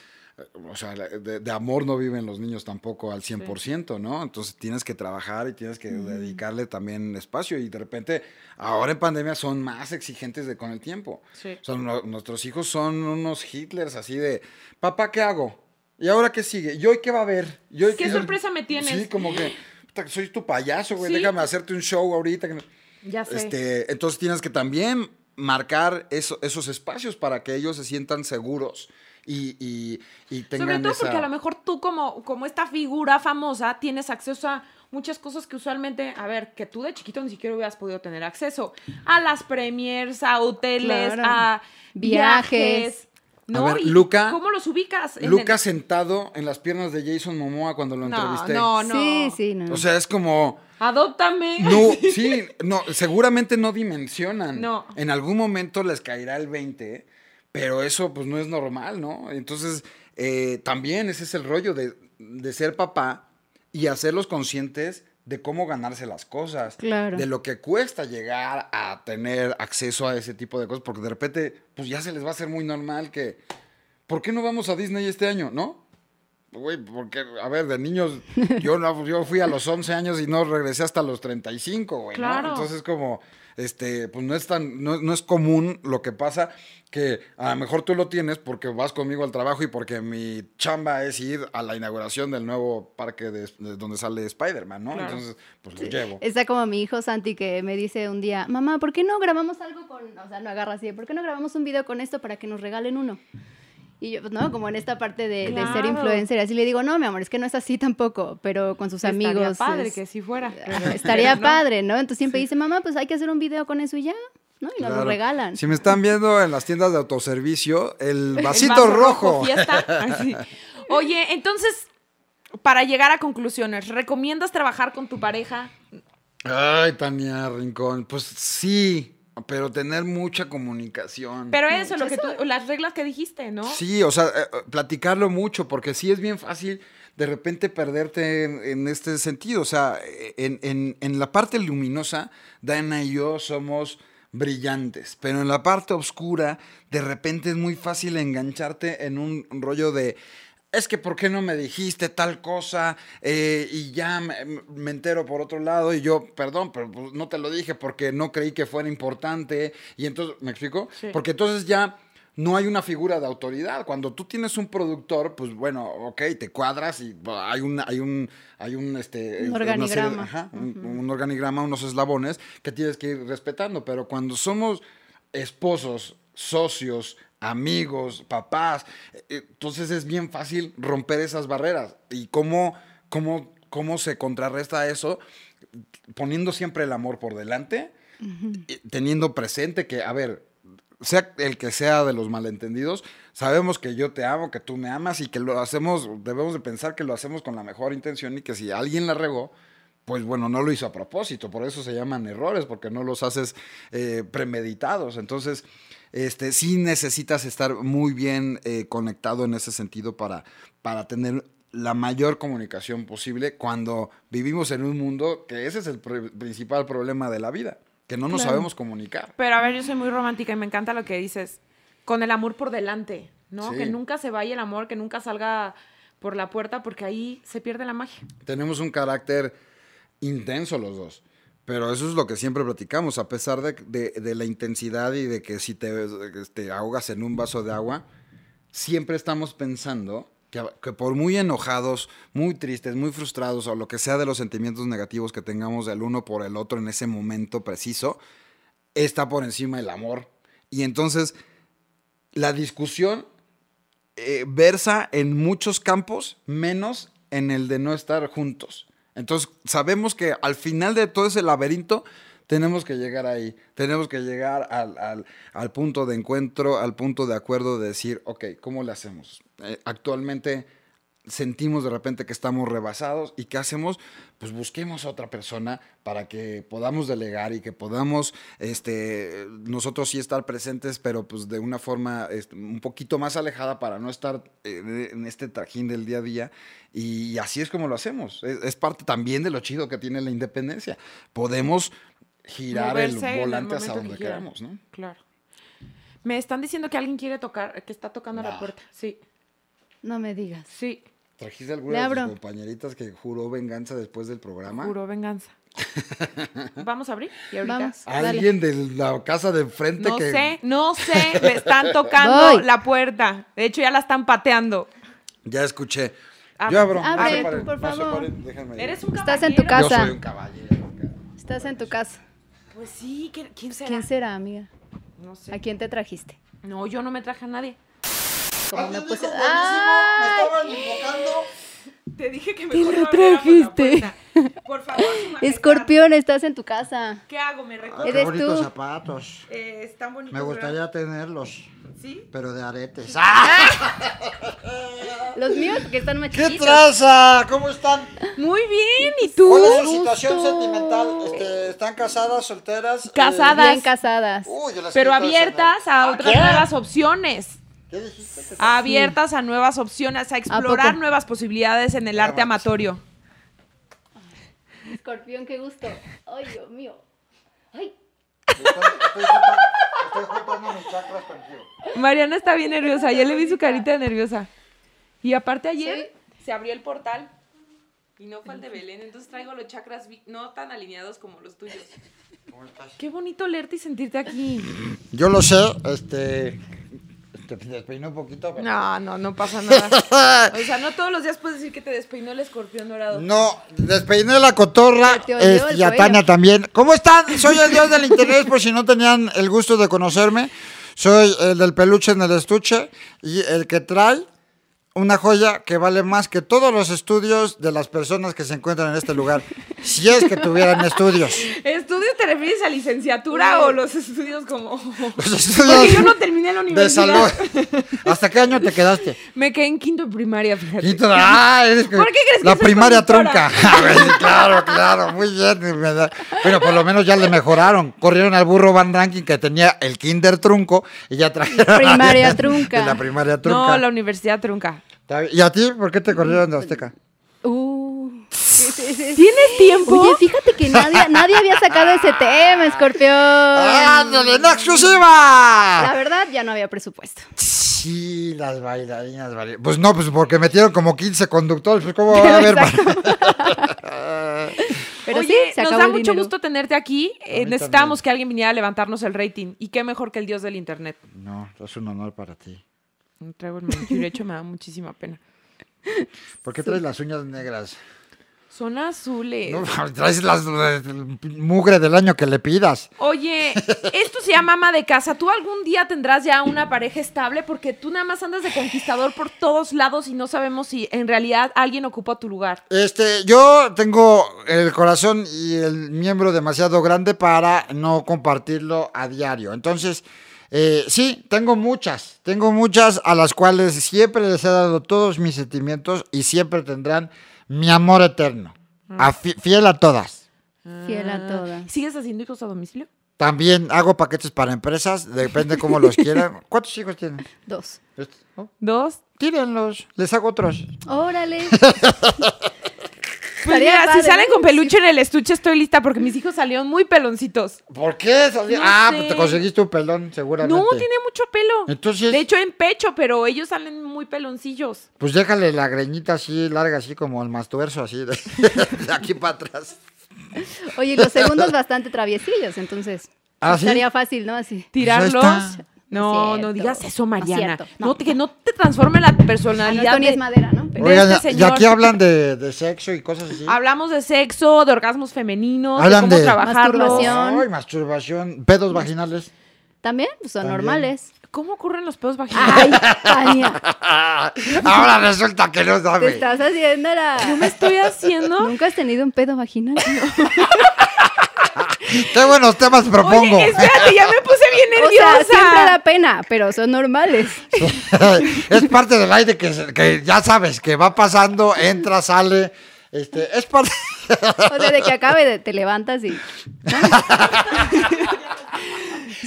Speaker 3: o sea, de, amor no viven los niños tampoco al 100%, ¿no? Entonces tienes que trabajar y tienes que dedicarle también espacio y de repente, ahora en pandemia son más exigentes de, con el tiempo. Sí. O sea, nuestros hijos son unos Hitlers así de, papá, ¿qué hago? ¿Y ahora qué sigue? ¿Y hoy qué va a haber?
Speaker 2: ¿Qué, sorpresa me tienes?
Speaker 3: Sí, como que, soy tu payaso, güey, déjame hacerte un show ahorita.
Speaker 2: Ya sé.
Speaker 3: Este, entonces tienes que también marcar esos espacios para que ellos se sientan seguros y, y, y tengan
Speaker 2: Sobre todo porque a lo mejor tú como, como esta figura famosa tienes acceso a muchas cosas que usualmente, a ver, que tú de chiquito ni siquiera hubieras podido tener acceso. A las premiers, a hoteles, a viajes. ¿no?
Speaker 3: A ver, Luca.
Speaker 2: ¿Cómo los ubicas?
Speaker 3: Luca sentado en las piernas de Jason Momoa cuando lo entrevisté.
Speaker 2: No, no.
Speaker 1: Sí, sí, no.
Speaker 3: O sea, es como.
Speaker 2: Adóptame.
Speaker 3: No, sí, no, seguramente no dimensionan. No. En algún momento les caerá el 20 pero eso pues no es normal, ¿no? Entonces, eh, también ese es el rollo de, ser papá y hacerlos conscientes de cómo ganarse las cosas,
Speaker 1: claro.
Speaker 3: de lo que cuesta llegar a tener acceso a ese tipo de cosas, porque de repente, pues ya se les va a hacer muy normal que, ¿por qué no vamos a Disney este año, no? Güey, porque, a ver, de niños, yo, no, yo fui a los 11 años y no regresé hasta los 35, güey, claro. ¿no? Entonces, como, este, pues no es tan, no, no, es común lo que pasa que a lo mejor tú lo tienes porque vas conmigo al trabajo y porque mi chamba es ir a la inauguración del nuevo parque de, donde sale Spider-Man, ¿no? Entonces, pues lo llevo.
Speaker 1: Está como mi hijo Santi que me dice un día, mamá, ¿por qué no grabamos algo con, o sea, no agarra así, ¿por qué no grabamos un video con esto para que nos regalen uno? Y yo, pues, ¿no? Como en esta parte de, ser influencer. Así le digo, no, mi amor, es que no es así tampoco, pero con sus amigos. Estaría
Speaker 2: padre que si fuera.
Speaker 1: Estaría padre, ¿no? Entonces siempre dice, mamá, pues hay que hacer un video con eso y ya. ¿no? Y nos lo regalan.
Speaker 3: Si me están viendo en las tiendas de autoservicio, el vasito rojo.
Speaker 2: Oye, entonces, para llegar a conclusiones, ¿recomiendas trabajar con tu pareja?
Speaker 3: Ay, Tania Rincón, pues sí, pero tener mucha comunicación.
Speaker 2: Pero eso, lo que tú, las reglas que dijiste, ¿no?
Speaker 3: Sí, o sea, eh, eh, platicarlo mucho, porque sí es bien fácil de repente perderte en, este sentido. O sea, en, en, la parte luminosa, Dana y yo somos brillantes, pero en la parte oscura, de repente es muy fácil engancharte en un rollo de es que ¿por qué no me dijiste tal cosa? Eh, y ya me, entero por otro lado y yo, perdón, pero pues, no te lo dije porque no creí que fuera importante. Y entonces, ¿me explico? Porque entonces ya no hay una figura de autoridad. Cuando tú tienes un productor, pues bueno, ok, te cuadras y hay un, hay un, hay un, este,
Speaker 1: un organigrama.
Speaker 3: un organigrama, unos eslabones que tienes que ir respetando. Pero cuando somos esposos, socios, amigos, papás. Eh, entonces es bien fácil romper esas barreras. ¿Y cómo, cómo, cómo se contrarresta eso? Poniendo siempre el amor por delante, teniendo presente que, a ver, sea el que sea de los malentendidos, sabemos que yo te amo, que tú me amas y que lo hacemos, debemos de pensar que lo hacemos con la mejor intención y que si alguien la regó, pues bueno, no lo hizo a propósito, por eso se llaman errores, porque no los haces eh, premeditados. Entonces, este, sí necesitas estar muy bien eh, conectado en ese sentido para, para tener la mayor comunicación posible cuando vivimos en un mundo que ese es el principal problema de la vida, que no nos sabemos comunicar.
Speaker 2: Pero a ver, yo soy muy romántica y me encanta lo que dices, con el amor por delante, ¿no? Que nunca se vaya el amor, que nunca salga por la puerta porque ahí se pierde la magia.
Speaker 3: Tenemos un carácter intenso los dos. Pero eso es lo que siempre platicamos, a pesar de, la intensidad y de que si te, te, ahogas en un vaso de agua, siempre estamos pensando que, que, por muy enojados, muy tristes, muy frustrados o lo que sea de los sentimientos negativos que tengamos del uno por el otro en ese momento preciso, está por encima el amor. Y entonces la discusión eh, versa en muchos campos, menos en el de no estar juntos. Entonces, sabemos que al final de todo ese laberinto tenemos que llegar ahí, tenemos que llegar al, punto de encuentro, al punto de acuerdo de decir, ok, ¿cómo le hacemos? Eh, actualmente sentimos de repente que estamos rebasados y ¿qué hacemos? Pues busquemos a otra persona para que podamos delegar y que podamos este, nosotros sí estar presentes, pero pues de una forma este, un poquito más alejada para no estar en este trajín del día a día. Y, así es como lo hacemos. Es, parte también de lo chido que tiene la independencia. Podemos girar el volante hacia donde queramos, ¿no?
Speaker 2: Claro. Me están diciendo que alguien quiere tocar, que está tocando la puerta. Sí.
Speaker 1: No me digas.
Speaker 2: Sí,
Speaker 3: ¿Trajiste alguna de tus compañeritas que juró venganza después del programa?
Speaker 2: juro venganza. ¿Vamos a abrir? ¿Y ahorita?
Speaker 1: Vamos. Dale.
Speaker 3: Alguien de la casa de enfrente
Speaker 2: No
Speaker 3: que...
Speaker 2: sé, no sé. Le están tocando
Speaker 1: Voy.
Speaker 2: la puerta. De hecho, ya la están pateando.
Speaker 3: Ya escuché.
Speaker 2: Abre.
Speaker 3: Yo abro.
Speaker 1: Abre,
Speaker 3: no paren,
Speaker 1: por
Speaker 3: no
Speaker 1: favor.
Speaker 3: paren, déjenme.
Speaker 2: Eres un
Speaker 1: Estás en tu
Speaker 2: caballero.
Speaker 3: Yo
Speaker 1: casa.
Speaker 3: soy un caballero.
Speaker 1: Estás en tu casa.
Speaker 2: Pues sí, ¿quién- ¿quién será?
Speaker 1: ¿Quién será, amiga?
Speaker 2: No
Speaker 1: ¿A
Speaker 2: sé.
Speaker 1: quién te trajiste?
Speaker 2: No, yo no me traje a nadie.
Speaker 1: Como me puse...
Speaker 3: Me
Speaker 1: ¡Ay!
Speaker 3: estaban invocando.
Speaker 2: Te dije que me
Speaker 1: Te lo trajiste.
Speaker 2: Por favor.
Speaker 1: Escorpión, estás en tu casa.
Speaker 2: ¿Qué hago? ¿Me recojo?
Speaker 1: Eres
Speaker 4: Qué bonitos
Speaker 1: tú.
Speaker 4: zapatos.
Speaker 2: Eh, están bonitos.
Speaker 4: Me
Speaker 2: ¿verdad?
Speaker 4: gustaría tenerlos,
Speaker 2: ¿Sí?
Speaker 4: pero de aretes.
Speaker 1: Los míos, que están más
Speaker 4: ¡Qué traza! ¿Cómo están?
Speaker 2: Muy bien, ¿y tú?
Speaker 4: ¿Cuál es su situación sentimental? Este, ¿Están casadas, solteras? Eh,
Speaker 2: Casadas.
Speaker 1: Bien casadas.
Speaker 4: uy, yo las
Speaker 2: Pero abiertas
Speaker 4: el-
Speaker 2: a otras
Speaker 4: ¿Qué?
Speaker 2: nuevas opciones.
Speaker 4: ¿Qué dijiste?
Speaker 2: Abiertas a nuevas opciones, a explorar
Speaker 1: poco?
Speaker 2: nuevas posibilidades en el arte amatorio.
Speaker 1: Escorpión, qué gusto. Ay, Dios mío. Ay.
Speaker 4: Estoy, estoy junta- estoy juntando mis chakras contigo.
Speaker 2: Mariana está bien nerviosa, ya le vi su carita de nerviosa. Y aparte ayer se abrió el portal y no fue el de Belén, entonces traigo los chakras no tan alineados como los tuyos.
Speaker 4: ¿Cómo estás?
Speaker 2: Qué bonito leerte y sentirte aquí.
Speaker 4: Yo lo sé, este... Te despeiné un poquito. pero-
Speaker 2: No, no, no pasa nada. O sea, no todos los días puedes decir que te despeinó el escorpión dorado.
Speaker 4: No, despeiné la cotorra este, y a. Tania también. ¿Cómo están? Soy el dios del interés, por si no tenían el gusto de conocerme. Soy el del peluche en el estuche y el que trae una joya que vale más que todos los estudios de las personas que se encuentran en este lugar. Si es que tuvieran estudios.
Speaker 2: ¿Estudios te refieres a licenciatura o los estudios como...?
Speaker 4: Los
Speaker 2: Porque
Speaker 4: estudios
Speaker 2: yo no terminé la
Speaker 4: de
Speaker 2: universidad.
Speaker 4: salud. ¿Hasta qué año te quedaste?
Speaker 2: Me quedé en quinto de primaria, fíjate.
Speaker 4: Quinto, ah, que-
Speaker 2: ¿Por qué crees que
Speaker 4: La primaria trunca. Ah, claro, claro, muy bien. Bueno, por lo menos ya le mejoraron. Corrieron al burro Van Ranking que tenía el kinder trunco y ya trajeron.
Speaker 1: Primaria trunca.
Speaker 4: De la primaria trunca.
Speaker 2: No, la universidad trunca.
Speaker 4: ¿Y a ti por qué te corrieron de Azteca?
Speaker 2: ¿Tienes tiempo?
Speaker 1: Oye, fíjate que nadie, nadie había sacado ese tema, Escorpión.
Speaker 4: ¡Ándale, en
Speaker 1: La
Speaker 4: exclusiva!
Speaker 1: verdad, ya no había presupuesto.
Speaker 4: Sí, las bailarinas, baila- Pues no, pues porque metieron como 15 conductores, pues cómo va a haber...
Speaker 1: Pero
Speaker 2: Oye,
Speaker 1: sí, se
Speaker 2: nos da mucho
Speaker 1: dinero.
Speaker 2: gusto tenerte aquí. Eh, necesitamos
Speaker 4: también.
Speaker 2: que alguien viniera a levantarnos el rating. Y qué mejor que el dios del internet.
Speaker 4: No, es un honor para ti.
Speaker 2: Traigo el manicure hecho, me da muchísima pena.
Speaker 4: ¿Por qué traes las uñas negras?
Speaker 2: Son azules.
Speaker 4: No, traes las mugre del año que le pidas.
Speaker 2: Oye, esto se llama ama de casa. ¿Tú algún día tendrás ya una pareja estable? Porque tú nada más andas de conquistador por todos lados y no sabemos si en realidad alguien ocupó tu lugar.
Speaker 4: Este, yo tengo el corazón y el miembro demasiado grande para no compartirlo a diario. Entonces, eh, sí, tengo muchas, tengo muchas a las cuales siempre les he dado todos mis sentimientos y siempre tendrán mi amor eterno. A fi- fiel a todas.
Speaker 1: Fiel a todas.
Speaker 2: ¿Sigues haciendo hijos a domicilio?
Speaker 4: También hago paquetes para empresas, depende cómo los quieran. ¿Cuántos hijos tienen?
Speaker 1: Dos.
Speaker 4: Este.
Speaker 2: ¿Dos?
Speaker 4: Tírenlos, les hago otros.
Speaker 1: Órale.
Speaker 2: Pues si salen
Speaker 1: ¿no?
Speaker 2: con peluche en el estuche estoy lista porque mis hijos salieron muy peloncitos.
Speaker 4: ¿Por qué?
Speaker 2: No
Speaker 4: ah,
Speaker 2: sé.
Speaker 4: pues te conseguiste un pelón, seguramente.
Speaker 2: No, tiene mucho pelo.
Speaker 4: Entonces-
Speaker 2: De hecho, en pecho, pero ellos salen muy peloncillos.
Speaker 4: Pues déjale la greñita así larga, así como el mastuerzo, así de, de aquí para atrás.
Speaker 1: Oye, los segundos bastante traviesillos, entonces.
Speaker 4: ¿Ah, sí?
Speaker 1: Estaría fácil, ¿no? Así.
Speaker 2: Tirarlos.
Speaker 4: Pues está.
Speaker 2: No, no digas eso,
Speaker 1: es
Speaker 2: Mariana. No, que no te transforme la
Speaker 1: Ah,
Speaker 2: personalidad.
Speaker 1: esto ni
Speaker 2: de-
Speaker 1: es madera, ¿no? Pero-
Speaker 4: Oigan,
Speaker 2: este
Speaker 4: y aquí hablan de, de sexo y cosas así.
Speaker 2: Hablamos de sexo, de orgasmos femeninos,
Speaker 4: Hablan
Speaker 2: de cómo
Speaker 4: de-
Speaker 2: trabajarlos.
Speaker 1: Masturbación.
Speaker 4: Ay, masturbación, pedos vaginales.
Speaker 1: También pues, son
Speaker 4: También.
Speaker 1: normales.
Speaker 2: ¿Cómo ocurren los pedos vaginales?
Speaker 1: Ay, Tania,
Speaker 4: Ahora resulta que no
Speaker 1: te
Speaker 4: sabe.
Speaker 1: estás haciendo la...
Speaker 2: ¿Qué me estoy haciendo?
Speaker 1: ¿Nunca has tenido un pedo vaginal?
Speaker 4: Qué buenos temas propongo.
Speaker 2: Oye, espérate, ya me puse bien
Speaker 1: O sea,
Speaker 2: nerviosa.
Speaker 1: siempre da pena, pero son normales.
Speaker 4: es parte del aire que, que ya sabes, que va pasando, entra, sale. Este, es parte.
Speaker 1: O sea, de que acabe, de- te levantas y...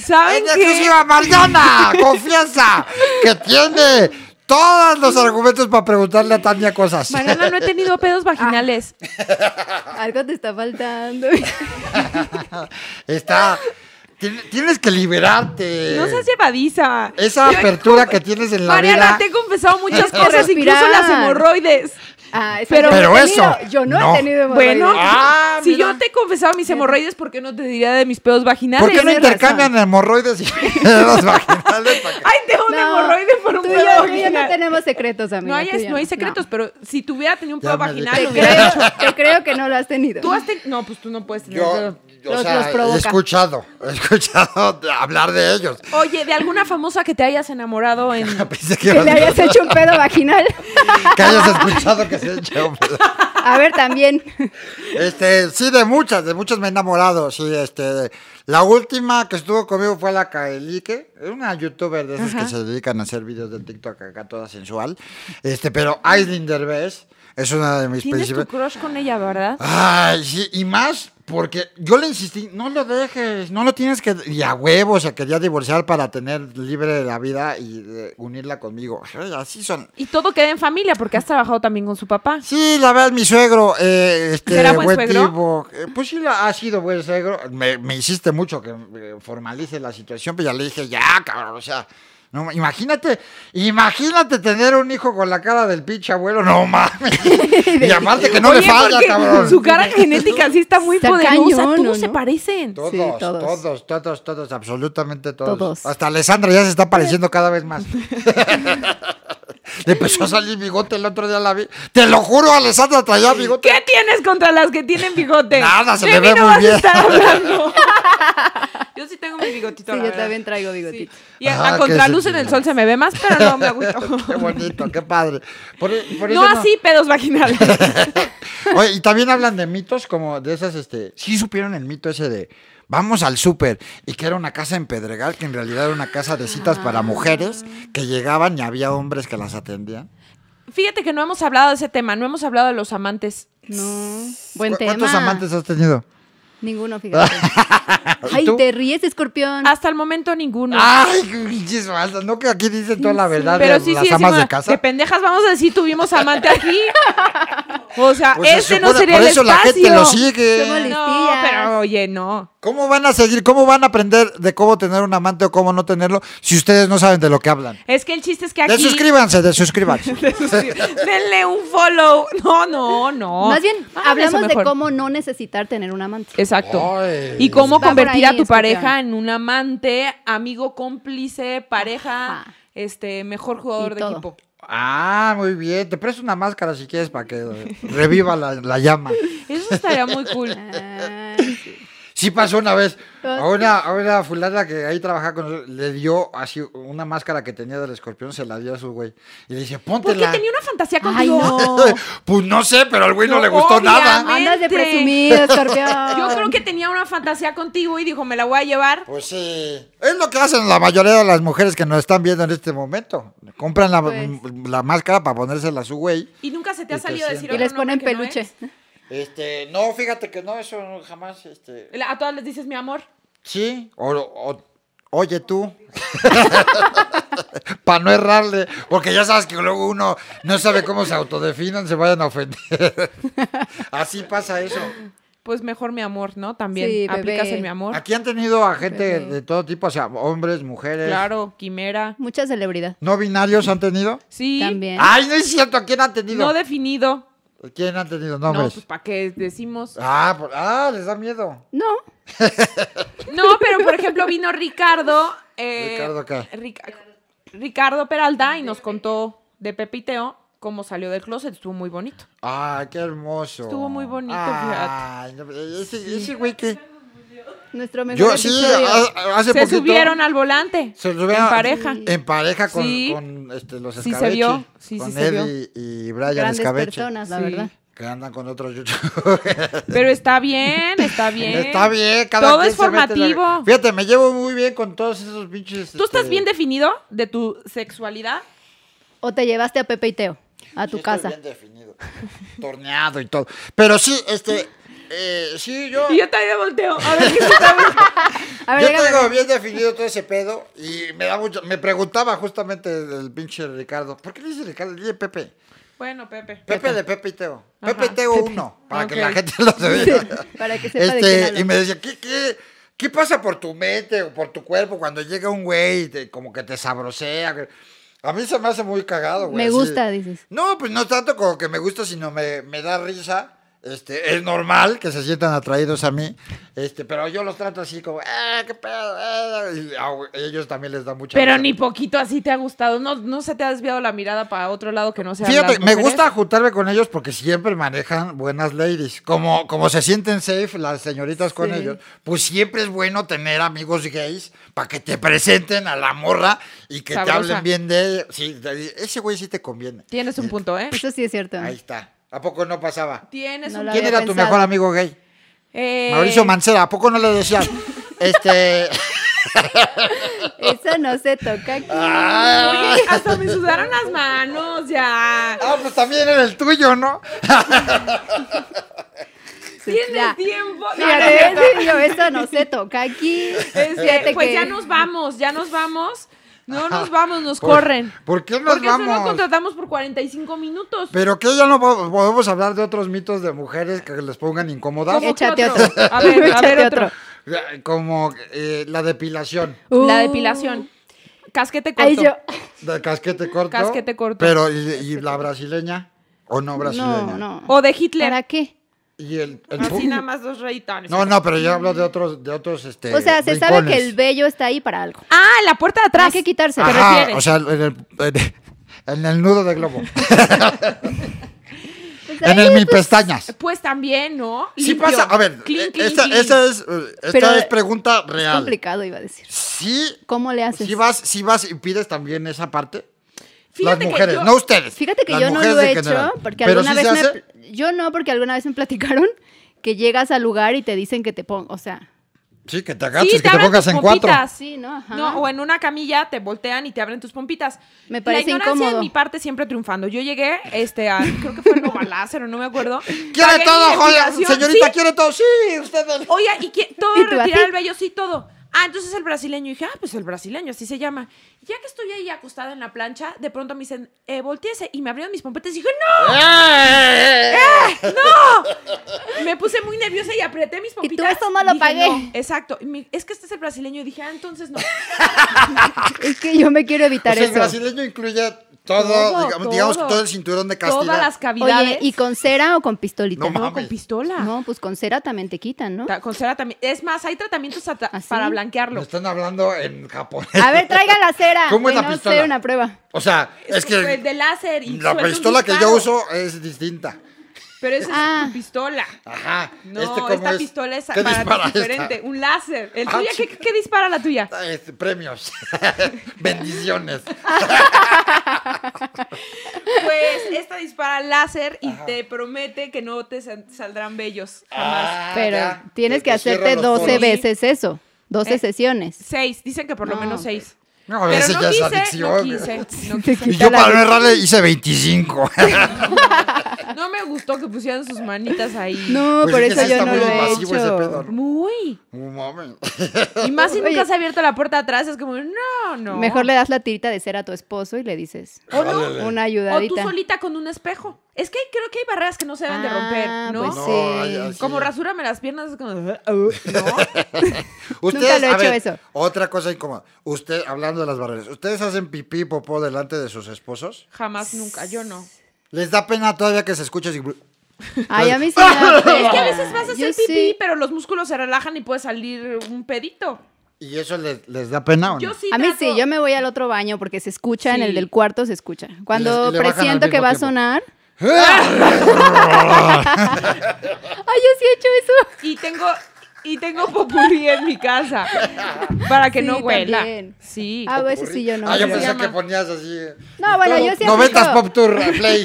Speaker 2: ¿Saben
Speaker 4: exclusiva, Mariana, confianza, que tiene todos los argumentos para preguntarle a Tania cosas.
Speaker 2: Mariana, no he tenido pedos vaginales.
Speaker 1: Algo te está faltando.
Speaker 4: Está. Tien- Tienes que liberarte.
Speaker 2: No seas llevadiza.
Speaker 4: Esa apertura que tienes en la
Speaker 2: Mariana,
Speaker 4: vida.
Speaker 2: te he confesado muchas cosas, incluso las hemorroides.
Speaker 1: Ah,
Speaker 2: Pero-
Speaker 1: yo no he
Speaker 4: Pero
Speaker 1: tenido.
Speaker 4: eso,
Speaker 1: Yo no,
Speaker 4: no.
Speaker 1: he tenido hemorroides.
Speaker 2: Bueno,
Speaker 4: Ah,
Speaker 2: si
Speaker 4: mira.
Speaker 2: yo te he confesado mis hemorroides, ¿por qué no te diría de mis pedos vaginales?
Speaker 4: ¿Por qué no intercambian hemorroides y pedos vaginales?
Speaker 2: Ay, tengo un hemorroide por un pedo
Speaker 1: yo, yo no
Speaker 2: vaginal.
Speaker 1: tenemos secretos, amiga.
Speaker 2: No hay, no hay
Speaker 1: no.
Speaker 2: secretos, pero si tuviera tenido un pedo vaginal,
Speaker 1: Te creo, te creo que no lo has tenido.
Speaker 2: Tú has ten- No, pues tú no puedes tener
Speaker 4: Yo, o
Speaker 1: Los-
Speaker 4: sea,
Speaker 1: los provoca.
Speaker 4: he escuchado, he escuchado hablar de ellos.
Speaker 2: Oye, de alguna famosa que te hayas enamorado en...
Speaker 4: Que,
Speaker 1: le hayas hecho un pedo vaginal.
Speaker 4: que hayas escuchado que
Speaker 1: A ver, también.
Speaker 4: Este, sí, de muchas, de muchas me he enamorado, sí, este, la última que estuvo conmigo fue la Kaelike, una youtuber de esas
Speaker 2: Ajá.
Speaker 4: que se dedican a hacer videos de TikTok acá toda sensual, este, pero Aislinn Derbez es una de mis
Speaker 2: Tienes tu crush con ella, ¿verdad?
Speaker 4: Ay, sí, y más porque yo le insistí, no lo dejes, no lo tienes que... Y a huevo se quería divorciar para tener libre la vida y eh, unirla conmigo. Así son.
Speaker 2: Y todo queda en familia, porque has trabajado también con su papá.
Speaker 4: Sí, la verdad, mi suegro, eh, este,
Speaker 2: ¿Será buen suegro?
Speaker 4: tipo, eh, pues sí, ha sido buen suegro. Me, me hiciste mucho que eh, formalice la situación, pero ya le dije, ya, cabrón, o sea, no, imagínate, imagínate tener un hijo con la cara del pinche abuelo, no mames. y aparte que no le falla, cabrón.
Speaker 2: Su cara genética sí está muy
Speaker 1: Está
Speaker 2: poderosa.
Speaker 1: cañón,
Speaker 2: Todos
Speaker 1: ¿no?
Speaker 2: se parecen.
Speaker 4: Todos,
Speaker 1: Sí,
Speaker 4: todos,
Speaker 1: todos.
Speaker 4: todos, todos, absolutamente todos.
Speaker 1: Todos.
Speaker 4: Hasta Alessandra ya se está pareciendo cada vez más. Le empezó a salir bigote el otro día la vi. Te lo juro, Alessandra traía bigote.
Speaker 2: ¿Qué tienes contra las que tienen bigote?
Speaker 4: Nada, se le ve
Speaker 2: no
Speaker 4: muy
Speaker 2: vas a
Speaker 4: bien.
Speaker 2: estar hablando. Yo sí tengo mi bigotito.
Speaker 1: Sí, yo
Speaker 2: verdad.
Speaker 1: también traigo bigotito.
Speaker 2: Sí. Y a,
Speaker 4: Ah,
Speaker 2: a contraluz en el sol se me ve más, pero no me agüito.
Speaker 4: Qué bonito, qué padre. Por, por eso
Speaker 2: No así, pedos vaginales.
Speaker 4: Oye, y también hablan de mitos como de esas, este, sí supieron el mito ese de vamos al súper y que era una casa en Pedregal, que en realidad era una casa de citas para mujeres que llegaban y había hombres que las atendían.
Speaker 2: Fíjate que no hemos hablado de ese tema, no hemos hablado de los amantes.
Speaker 1: No. Buen
Speaker 4: ¿Cu-
Speaker 1: tema.
Speaker 4: ¿Cuántos amantes has tenido?
Speaker 1: Ninguno, fíjate. Ay,
Speaker 4: tú?
Speaker 1: te ríes, escorpión.
Speaker 2: Hasta el momento ninguno.
Speaker 4: Ay, qué pinches falsas, no que aquí dicen toda la verdad
Speaker 2: pero
Speaker 4: de
Speaker 2: sí,
Speaker 4: las
Speaker 2: sí,
Speaker 4: amas
Speaker 2: decimos,
Speaker 4: de casa.
Speaker 2: de pendejas vamos a decir tuvimos amante aquí. O sea,
Speaker 4: Pues se
Speaker 2: este no sería
Speaker 4: por
Speaker 2: el
Speaker 4: eso la
Speaker 2: espacio.
Speaker 4: gente lo sigue.
Speaker 2: No, pero oye, no.
Speaker 4: ¿Cómo van a seguir? ¿Cómo van a aprender de cómo tener un amante o cómo no tenerlo si ustedes no saben de lo que hablan?
Speaker 2: Es que el chiste es que aquí...
Speaker 4: Desuscríbanse, desuscríbanse.
Speaker 2: Denle un follow. No, no, no.
Speaker 1: Más bien,
Speaker 2: Hagan
Speaker 1: hablamos de cómo no necesitar tener un amante.
Speaker 2: Exacto. Y cómo
Speaker 1: Va
Speaker 2: convertir a tu pareja en un amante, amigo cómplice, pareja,
Speaker 1: Ajá.
Speaker 2: este, mejor jugador
Speaker 1: Y
Speaker 2: de
Speaker 1: todo.
Speaker 2: equipo.
Speaker 4: Ah, muy bien. Te presto una máscara si quieres para que reviva la, la llama.
Speaker 2: Eso estaría muy cool.
Speaker 1: Ah,
Speaker 4: Sí pasó una vez.
Speaker 1: Ah,
Speaker 4: A una, a una fulana que ahí trabajaba con nosotros, le dio así una máscara que tenía del escorpión, se la dio a su güey. Y le dice,
Speaker 2: ¿Por qué
Speaker 4: póntela.
Speaker 2: tenía una fantasía
Speaker 1: Ay,
Speaker 2: contigo?
Speaker 1: no.
Speaker 4: pues no sé, pero al güey no,
Speaker 2: No,
Speaker 4: le gustó nada.
Speaker 1: Andas de presumido, escorpión.
Speaker 2: Yo creo que tenía una fantasía contigo y dijo, me la voy a llevar.
Speaker 4: Pues sí. Es lo que hacen la mayoría de las mujeres que nos están viendo en este momento. Compran la,
Speaker 1: Pues.
Speaker 4: la máscara para ponérsela a su güey.
Speaker 2: Y nunca se te ha salido decir.
Speaker 1: Y les ponen
Speaker 2: no
Speaker 1: peluche.
Speaker 4: Este, no, fíjate que no, eso no, jamás, este.
Speaker 2: A todas les dices mi amor.
Speaker 4: Sí, o, o- oye tú. Para no errarle, porque ya sabes que luego uno no sabe cómo se autodefinan, se vayan a ofender. Así pasa eso.
Speaker 2: Pues mejor mi amor, ¿no? También
Speaker 1: Sí,
Speaker 2: aplicas el mi amor.
Speaker 4: Aquí han tenido a gente
Speaker 1: Bebé.
Speaker 4: de todo tipo, o sea, hombres, mujeres.
Speaker 2: Claro, quimera.
Speaker 1: Mucha celebridad.
Speaker 4: ¿No binarios han tenido?
Speaker 2: Sí.
Speaker 1: También.
Speaker 4: Ay, no es cierto, ¿a quién han tenido?
Speaker 2: No definido.
Speaker 4: ¿Quién han tenido
Speaker 2: No,
Speaker 4: nombres?
Speaker 2: pues para qué decimos.
Speaker 4: Ah, por- ah, les da miedo.
Speaker 1: No.
Speaker 2: No, pero por ejemplo vino Ricardo. eh,
Speaker 4: ¿Ricardo qué?
Speaker 2: Rica- Ricardo Peralta y nos contó de Pepe y Teo cómo salió del closet. Estuvo muy bonito.
Speaker 4: Ay, qué hermoso.
Speaker 2: Estuvo muy bonito,
Speaker 4: Ay, no, ese, ese güey que...
Speaker 1: Nuestro mejor
Speaker 4: Yo sí,
Speaker 1: episodio.
Speaker 4: ha- hace
Speaker 2: Se
Speaker 4: poquito...
Speaker 2: subieron al volante.
Speaker 4: Se subieron
Speaker 2: en pareja.
Speaker 4: En pareja con,
Speaker 2: Sí.
Speaker 4: con, este, los
Speaker 2: Sí se
Speaker 4: Escabeche.
Speaker 2: vio, sí, sí
Speaker 4: con
Speaker 2: se vio.
Speaker 4: Eddie y Brian
Speaker 1: Grandes
Speaker 4: Escabeche.
Speaker 1: personas, la
Speaker 2: Sí.
Speaker 1: verdad.
Speaker 4: Que andan con otros youtubers.
Speaker 2: Pero está bien, está bien.
Speaker 4: Está bien, cada
Speaker 2: Todo
Speaker 4: quien
Speaker 2: es
Speaker 4: se mete la-
Speaker 2: formativo.
Speaker 4: Fíjate, me llevo muy bien con todos esos pinches...
Speaker 2: ¿Tú estás
Speaker 4: este,
Speaker 2: bien definido de tu sexualidad?
Speaker 1: O te llevaste a Pepe y Teo a tu
Speaker 4: sí estoy
Speaker 1: casa.
Speaker 4: bien definido. Torneado y todo. Pero sí, este... eh, sí, yo...
Speaker 2: Y yo también volteo. A ver qué se.
Speaker 1: A ver,
Speaker 4: Yo
Speaker 1: déjame
Speaker 4: tengo bien definido todo ese pedo y me da mucho. Me preguntaba justamente el pinche Ricardo. ¿Por qué le dice Ricardo? Dile Pepe.
Speaker 2: Bueno, Pepe.
Speaker 4: Pepe de Pepe y Teo.
Speaker 2: Ajá.
Speaker 4: Pepe y Teo uno. Para que la gente lo sepa.
Speaker 1: Para que sepa de quién
Speaker 4: Este, y me decía, ¿qué, qué? ¿Qué pasa por tu mente o por tu cuerpo cuando llega un güey y te- como que te sabrosea? A mí se me hace muy cagado, güey.
Speaker 1: Me
Speaker 4: así.
Speaker 1: gusta, dices.
Speaker 4: No, pues no tanto como que me gusta, sino me, me da risa. Este, es normal que se sientan atraídos a mí, este, pero yo los trato así como, ¡eh, qué pedo! eh", y a ellos también les da mucha
Speaker 2: Pero ni poquito así te ha gustado. No, no se te ha desviado la mirada para otro lado que no sea.
Speaker 4: Fíjate, me gusta juntarme con ellos porque siempre manejan buenas ladies. Como, como se sienten safe las señoritas con
Speaker 1: Sí.
Speaker 4: ellos, pues siempre es bueno tener amigos gays para que te presenten a la morra y que te hablen bien de ella. Sí, ese güey sí te conviene.
Speaker 2: Tienes un punto, ¿eh?
Speaker 1: Eso sí es cierto.
Speaker 4: Ahí está. ¿A poco no pasaba?
Speaker 2: Tienes
Speaker 1: No
Speaker 2: un
Speaker 4: ¿Quién era tu mejor amigo gay?
Speaker 2: Eh,
Speaker 4: Mauricio Mancera, ¿a poco no le decías? este.
Speaker 1: Eso no se toca aquí.
Speaker 4: Ah,
Speaker 2: Oye, hasta me sudaron las manos ya.
Speaker 4: ah, pues también era el tuyo, ¿no?
Speaker 2: Tienes tiempo. No,
Speaker 1: Fíjate,
Speaker 2: no
Speaker 1: sí, yo, eso no se toca aquí.
Speaker 2: Este, pues
Speaker 1: que-
Speaker 2: ya nos vamos, ya nos vamos. No nos vamos, nos
Speaker 4: ¿Por-
Speaker 2: corren.
Speaker 4: ¿Por qué nos
Speaker 2: Porque solo
Speaker 4: vamos?
Speaker 2: contratamos por 45 minutos.
Speaker 4: Pero que ya no po- podemos hablar de otros mitos de mujeres que les pongan incómodas.
Speaker 2: ¿Cómo que
Speaker 1: Échate
Speaker 2: otro?
Speaker 1: otro.
Speaker 2: A ver, a ver otro.
Speaker 1: otro.
Speaker 4: Como eh, la depilación
Speaker 1: Uh.
Speaker 2: La depilación. Casquete corto.
Speaker 1: Ahí yo.
Speaker 4: de casquete corto.
Speaker 2: Casquete corto.
Speaker 4: Pero, ¿y, y la brasileña? ¿O no brasileña?
Speaker 1: No, no.
Speaker 2: O de Hitler.
Speaker 1: ¿Para qué?
Speaker 4: Y el, el
Speaker 2: Así nada más dos rayitones.
Speaker 4: No, no, pero yo hablo de otros, de otros, este.
Speaker 1: O sea, se sabe que el vello está ahí para algo.
Speaker 2: Ah, la puerta de atrás.
Speaker 1: Hay que quitarse.
Speaker 2: ¿Te
Speaker 4: Ajá,
Speaker 2: refieres?
Speaker 4: o sea, en el, en- en el nudo de globo.
Speaker 1: Pues
Speaker 4: en el mi
Speaker 1: pues,
Speaker 4: pestañas.
Speaker 2: Pues también, ¿no?
Speaker 4: Sí
Speaker 2: Limpio.
Speaker 4: pasa, a ver,
Speaker 2: Clean,
Speaker 4: eh,
Speaker 2: clean,
Speaker 4: esta,
Speaker 2: clean.
Speaker 4: esta es, eh, esta
Speaker 1: Pero
Speaker 4: es pregunta
Speaker 1: Es
Speaker 4: real.
Speaker 1: complicado, iba a decir.
Speaker 4: Sí,
Speaker 1: ¿Cómo le haces?
Speaker 4: si vas, si vas y pides también esa parte.
Speaker 2: Fíjate
Speaker 4: las
Speaker 2: que
Speaker 4: mujeres,
Speaker 2: yo-
Speaker 4: no ustedes.
Speaker 1: Fíjate que
Speaker 4: las
Speaker 1: yo no lo he
Speaker 4: en
Speaker 1: hecho,
Speaker 4: general.
Speaker 1: porque alguna
Speaker 4: sí
Speaker 1: vez me... Yo no, porque alguna vez me platicaron que llegas al lugar y te dicen que te pongas, o sea,
Speaker 4: Sí, que te
Speaker 2: Sí,
Speaker 4: agaches, que te pongas
Speaker 2: tus
Speaker 4: en cuatro.
Speaker 1: sí, ¿no? Ajá.
Speaker 2: No, o en una camilla te voltean y te abren tus pompitas.
Speaker 1: Me parece
Speaker 2: La ignorancia
Speaker 1: incómodo.
Speaker 2: de mi parte siempre triunfando. Yo llegué, este, a, creo que fue Nova Láser, o no me acuerdo.
Speaker 4: Quiere todo, joya. Señorita,
Speaker 2: Sí.
Speaker 4: quiere todo. Sí, usted.
Speaker 2: Oye, ¿y todo
Speaker 1: ¿Y
Speaker 2: retirar
Speaker 1: así?
Speaker 2: el vello? Sí, todo. Ah, entonces el brasileño. Y dije, ah, pues el brasileño, así se llama. Y ya que estoy ahí acostada en la plancha, de pronto me dicen, eh, volteese. Y me abrieron mis pompetas y dije, ¡no!
Speaker 4: ¡Eh!
Speaker 2: Me puse muy nerviosa y apreté mis
Speaker 1: tú,
Speaker 2: pompitas.
Speaker 1: "Eso no lo
Speaker 2: Dije,
Speaker 1: pagué".
Speaker 2: "No". Exacto. Y me- es que este es el brasileño. Y dije, ah, entonces no.
Speaker 1: Es que yo me quiero
Speaker 4: O
Speaker 1: evitar
Speaker 4: sea, el
Speaker 1: eso.
Speaker 4: brasileño incluye todo,
Speaker 2: Todo,
Speaker 4: digamos, digamos que
Speaker 2: todo.
Speaker 4: todo el cinturón de castidad.
Speaker 2: Todas las cavidades.
Speaker 1: Oye, ¿y con cera o con pistolita?
Speaker 4: No,
Speaker 2: con pistola.
Speaker 1: No, pues con cera también te quitan, ¿no?
Speaker 2: Ta- Con cera también. Es más, hay tratamientos ata-
Speaker 1: ¿Ah,
Speaker 2: para
Speaker 4: Me
Speaker 2: blanquearlo.
Speaker 4: están hablando en japonés.
Speaker 1: A ver, traigan la cera.
Speaker 4: ¿Cómo es la pistola?
Speaker 1: hacer una prueba.
Speaker 4: O sea, es que
Speaker 2: Pues, de láser y
Speaker 4: la pistola que yo uso es distinta.
Speaker 2: Pero esa
Speaker 1: Ah.
Speaker 2: es tu pistola.
Speaker 4: Ajá.
Speaker 2: No,
Speaker 4: este
Speaker 2: esta
Speaker 4: es?
Speaker 2: pistola es
Speaker 4: ¿Qué
Speaker 2: para ti
Speaker 4: esta?
Speaker 2: diferente. Un láser. ¿El
Speaker 4: Ah,
Speaker 2: tuya. ¿qué, qué dispara la tuya?
Speaker 4: Ah, este, premios. Bendiciones.
Speaker 2: Pues esta dispara láser y te promete que no te sal- saldrán bellos jamás.
Speaker 4: Ah,
Speaker 1: Pero
Speaker 4: ya.
Speaker 1: tienes que hacerte
Speaker 4: los
Speaker 1: 12
Speaker 4: poros.
Speaker 1: veces eso. 12
Speaker 2: Eh,
Speaker 1: sesiones.
Speaker 2: Seis. Dicen que por lo
Speaker 1: No,
Speaker 2: menos seis.
Speaker 4: No, a veces ya es adicción.
Speaker 2: no quise, no
Speaker 1: Te
Speaker 2: quise.
Speaker 4: Y yo para no errarle hice 25.
Speaker 2: No me gustó que pusieran sus manitas ahí.
Speaker 1: No,
Speaker 4: Pues
Speaker 1: por
Speaker 4: es
Speaker 1: eso
Speaker 4: sí
Speaker 1: yo no
Speaker 4: muy
Speaker 1: lo he
Speaker 4: ese
Speaker 1: hecho.
Speaker 4: pedo, ¿no?
Speaker 2: Muy.
Speaker 4: Mames.
Speaker 2: Y más si
Speaker 1: Oye.
Speaker 2: nunca se ha abierto la puerta atrás, es como, no, no.
Speaker 1: Mejor le das la tirita de cera a tu esposo y le dices
Speaker 2: O no.
Speaker 1: Una
Speaker 2: O tú
Speaker 1: ayudadita.
Speaker 2: solita con un espejo. Es que creo que hay barreras que no se deben de
Speaker 1: Ah,
Speaker 2: romper, ¿no?
Speaker 1: pues
Speaker 4: No,
Speaker 1: sí.
Speaker 4: ay, así.
Speaker 2: Como rasúrame las piernas, es como, ¿no?
Speaker 4: Ustedes,
Speaker 1: lo he
Speaker 4: a
Speaker 1: hecho
Speaker 4: ver,
Speaker 1: eso.
Speaker 4: Otra cosa incómoda. Usted, hablando de las barreras, ¿ustedes hacen pipí y popó delante de sus esposos?
Speaker 2: Jamás, nunca, yo no.
Speaker 4: ¿Les da pena todavía que se escuche así?
Speaker 1: Ay, a mí sí
Speaker 2: Es que a veces vas a
Speaker 1: Yo
Speaker 2: hacer pipí,
Speaker 1: sí.
Speaker 2: pero los músculos se relajan y puede salir un pedito.
Speaker 4: ¿Y eso les, les da pena o no?
Speaker 2: Yo sí
Speaker 1: A mí
Speaker 2: trato-
Speaker 1: sí, yo me voy al otro baño porque se escucha en
Speaker 2: Sí.
Speaker 1: el del cuarto, se escucha. Cuando
Speaker 4: le
Speaker 1: presiento que va a
Speaker 4: tiempo.
Speaker 1: sonar. Ay, yo sí he hecho eso.
Speaker 2: Y tengo, y tengo popurrí en mi casa. Para que
Speaker 1: Sí,
Speaker 2: no huela.
Speaker 1: también.
Speaker 2: Sí.
Speaker 1: Ah, bueno, eso sí yo no.
Speaker 4: Ah, yo pensé
Speaker 2: llama.
Speaker 4: que ponías así.
Speaker 1: No, bueno, yo sí
Speaker 4: Noventas
Speaker 1: aplico,
Speaker 4: Pop Tour Play.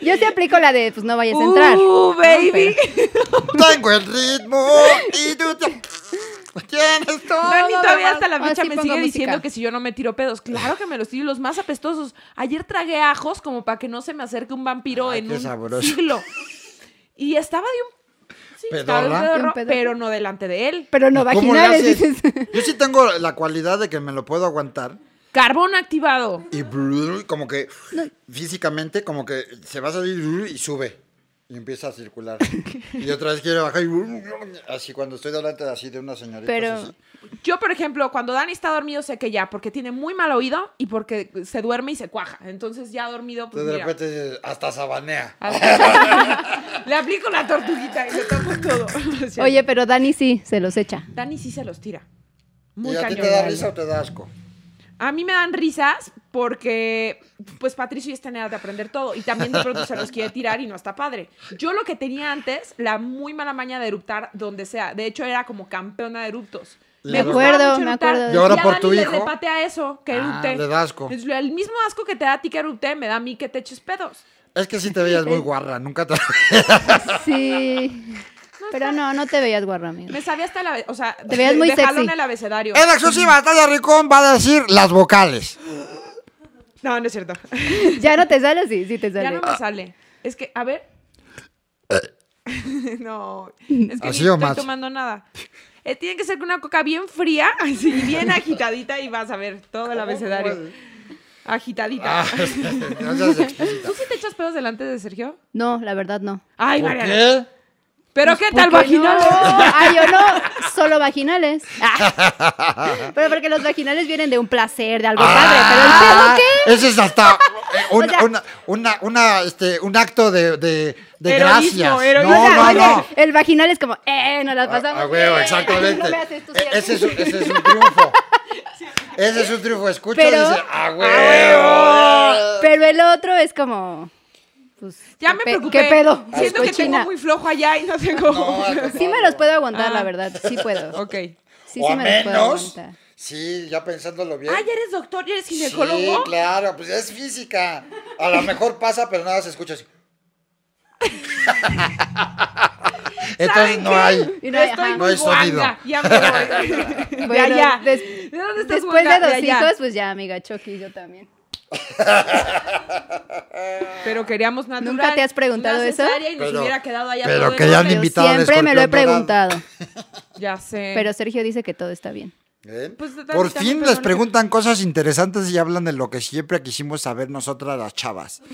Speaker 1: yo sí aplico la de, pues no vayas a entrar.
Speaker 2: Uh, baby.
Speaker 4: Tengo el ritmo y tú te... tienes todo.
Speaker 2: Dani
Speaker 4: lo
Speaker 2: todavía hasta la fecha me sigue
Speaker 1: música.
Speaker 2: diciendo que si yo no me tiro pedos. Claro que me los tiro, los más apestosos. Ayer tragué ajos como para que no se me acerque un vampiro
Speaker 4: Ay,
Speaker 2: en un
Speaker 4: sabroso.
Speaker 2: siglo. Y estaba de un... Sí,
Speaker 4: ¿Pedorra?
Speaker 2: pero no delante de él.
Speaker 1: Pero no
Speaker 4: ¿Cómo le
Speaker 1: vaginales, dices.
Speaker 4: Yo sí tengo la cualidad de que me lo puedo aguantar
Speaker 2: Carbón activado.
Speaker 4: y como que físicamente como que se va a salir y sube. Y empieza a circular. y otra vez quiere bajar y así cuando estoy delante así de una señorita.
Speaker 1: Pero-
Speaker 4: así.
Speaker 2: Yo, por ejemplo, cuando Dani está dormido, sé que ya, porque tiene muy mal oído y porque se duerme y se cuaja. Entonces, ya dormido, pues
Speaker 4: Entonces de repente hasta sabanea.
Speaker 2: Le aplico la tortuguita y le tapo todo.
Speaker 1: Oye, pero Dani sí, se los echa.
Speaker 2: Dani sí se los tira.
Speaker 4: ¿Y
Speaker 2: Muy
Speaker 4: a ti te da risa o te da asco?
Speaker 2: A mí me dan risas porque, pues, Patricio ya está en edad de aprender todo y también de pronto se los quiere tirar y no está padre. Yo lo que tenía antes, la muy mala maña de eruptar donde sea. De hecho, era como campeona de eruptos.
Speaker 4: Me
Speaker 1: acuerdo, me acuerdo
Speaker 4: Y ahora por tu
Speaker 2: le-
Speaker 4: hijo.
Speaker 2: Le patea eso, que
Speaker 4: Ah,
Speaker 2: erupte.
Speaker 4: le da asco.
Speaker 2: Es El mismo asco que te da a ti que erupte, me da a mí que te eches pedos.
Speaker 4: Es que sí te veías muy guarra, nunca te...
Speaker 1: Sí. Pero no, no te veías guarro, amigo.
Speaker 2: Me sabía hasta la... O sea,
Speaker 1: Te veías muy
Speaker 2: de jalón
Speaker 1: sexy.
Speaker 2: el abecedario.
Speaker 4: En exclusiva, Natalia Ricón va a decir las vocales.
Speaker 2: No, no es cierto.
Speaker 1: ¿Ya no te sale? Sí, sí te sale.
Speaker 2: Ya no me sale. Es que, a ver. no, es que
Speaker 4: ¿Así
Speaker 2: ni
Speaker 4: o
Speaker 2: estoy
Speaker 4: más?
Speaker 2: tomando nada. Eh, tiene que ser con una coca bien fría, así bien agitadita y vas a ver todo el abecedario. Agitadita.
Speaker 4: Ah, no seas explícita.
Speaker 2: ¿Tú sí te echas pedos delante de Sergio?
Speaker 1: No, la verdad no.
Speaker 2: Ay,
Speaker 4: ¿Por
Speaker 2: Mariana.
Speaker 4: qué?
Speaker 2: ¿Pero qué tal
Speaker 1: Porque no. Ah, yo no, solo vaginales. Ah. Pero porque los vaginales vienen de un placer, de algo padre. Pero el pedo,
Speaker 4: Ah,
Speaker 1: ¿qué?
Speaker 4: Ese es hasta eh, un,
Speaker 1: O sea-
Speaker 4: una, una, una, este, un acto de, de, de
Speaker 2: Heroísmo,
Speaker 4: gracias.
Speaker 2: heroísmo.
Speaker 4: No,
Speaker 1: O sea,
Speaker 4: no,
Speaker 1: oye,
Speaker 4: no.
Speaker 1: El vaginal es como, eh, nos las pasamos.
Speaker 4: Ah, huevo,
Speaker 1: bien.
Speaker 4: exactamente.
Speaker 1: No me haces tú
Speaker 4: E- ese, es, un- ese es un triunfo. Ese es un triunfo. Escucha
Speaker 1: Pero-
Speaker 4: y dice, ¡ah, huevo!
Speaker 1: Pero el otro es como, pues,
Speaker 2: Ya
Speaker 1: ¿qué
Speaker 2: me preocupé.
Speaker 1: ¿Qué pedo?
Speaker 2: Siento que tengo muy flojo allá y no cómo.
Speaker 4: No,
Speaker 1: Sí me los puedo aguantar,
Speaker 2: Ah.
Speaker 1: la verdad. Sí puedo.
Speaker 2: ok.
Speaker 1: Sí,
Speaker 4: o
Speaker 1: sí
Speaker 4: a
Speaker 1: me los puedo
Speaker 4: menos.
Speaker 1: aguantar.
Speaker 4: Sí, ya pensándolo bien.
Speaker 2: Ah, ¿ya eres doctor? ¿Ya eres
Speaker 4: Sí,
Speaker 2: ginecólogo?
Speaker 4: claro, pues es física. A lo mejor pasa, pero nada se escucha así. Entonces
Speaker 2: ¿Saben
Speaker 4: no hay.
Speaker 1: Y no
Speaker 2: Ya
Speaker 1: hay-
Speaker 2: estoy
Speaker 1: ajá.
Speaker 4: No
Speaker 2: muy
Speaker 4: hay sonido.
Speaker 2: Ya me voy. de
Speaker 1: Bueno,
Speaker 2: allá.
Speaker 1: des-
Speaker 2: ¿De dónde estás
Speaker 1: Después de dos hijos, pues ya, amiga, Chucky, yo también.
Speaker 2: Pero queríamos natural.
Speaker 1: ¿Nunca te has preguntado eso?
Speaker 2: Y nos
Speaker 4: Pero-
Speaker 2: hubiera quedado allá
Speaker 4: pero
Speaker 2: todo
Speaker 4: que ya han invitado
Speaker 1: siempre me lo he
Speaker 4: dorado.
Speaker 1: preguntado.
Speaker 2: Ya sé.
Speaker 1: Pero Sergio dice que todo está bien.
Speaker 4: ¿Ven?
Speaker 2: Pues,
Speaker 4: Por fin les preguntan cosas interesantes y hablan de lo que siempre quisimos saber nosotras las chavas.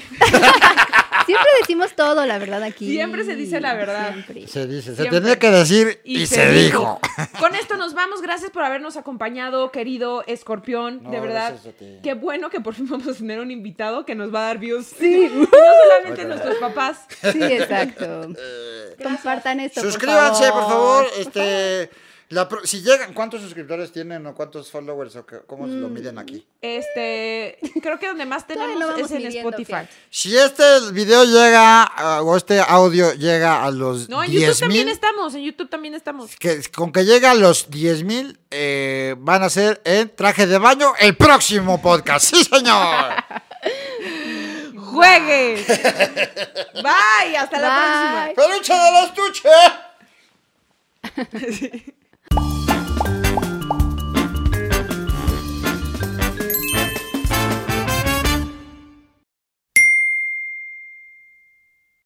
Speaker 1: Siempre decimos todo, la verdad, aquí.
Speaker 2: Siempre se dice la verdad.
Speaker 1: Siempre.
Speaker 4: Se dice, se tenía que decir y, se, dijo.
Speaker 2: Con esto nos vamos. Gracias por habernos acompañado, querido escorpión.
Speaker 4: No,
Speaker 2: de verdad. Qué bueno que por fin vamos a tener un invitado que nos va a dar views. Sí. no solamente nuestros papás.
Speaker 1: Sí, exacto. Compartan esto.
Speaker 4: Suscríbanse, por favor.
Speaker 1: Por
Speaker 4: Este, la pro- si llegan, ¿cuántos suscriptores tienen o cuántos followers o qué- cómo se lo
Speaker 1: Mm.
Speaker 4: miden aquí?
Speaker 2: Este, creo que donde más tenemos es en
Speaker 1: midiendo,
Speaker 2: Spotify.
Speaker 4: Si este video llega ah, o este audio llega a los
Speaker 2: No, en YouTube
Speaker 4: 10
Speaker 2: también
Speaker 4: mil,
Speaker 2: estamos. En YouTube también estamos.
Speaker 4: que, con que llegue a los 10 mil, eh, van a ser en traje de baño el próximo podcast. ¡Sí, señor!
Speaker 2: ¡Juegue! Bye. Hasta la próxima.
Speaker 4: ¡Peluche de la estuche!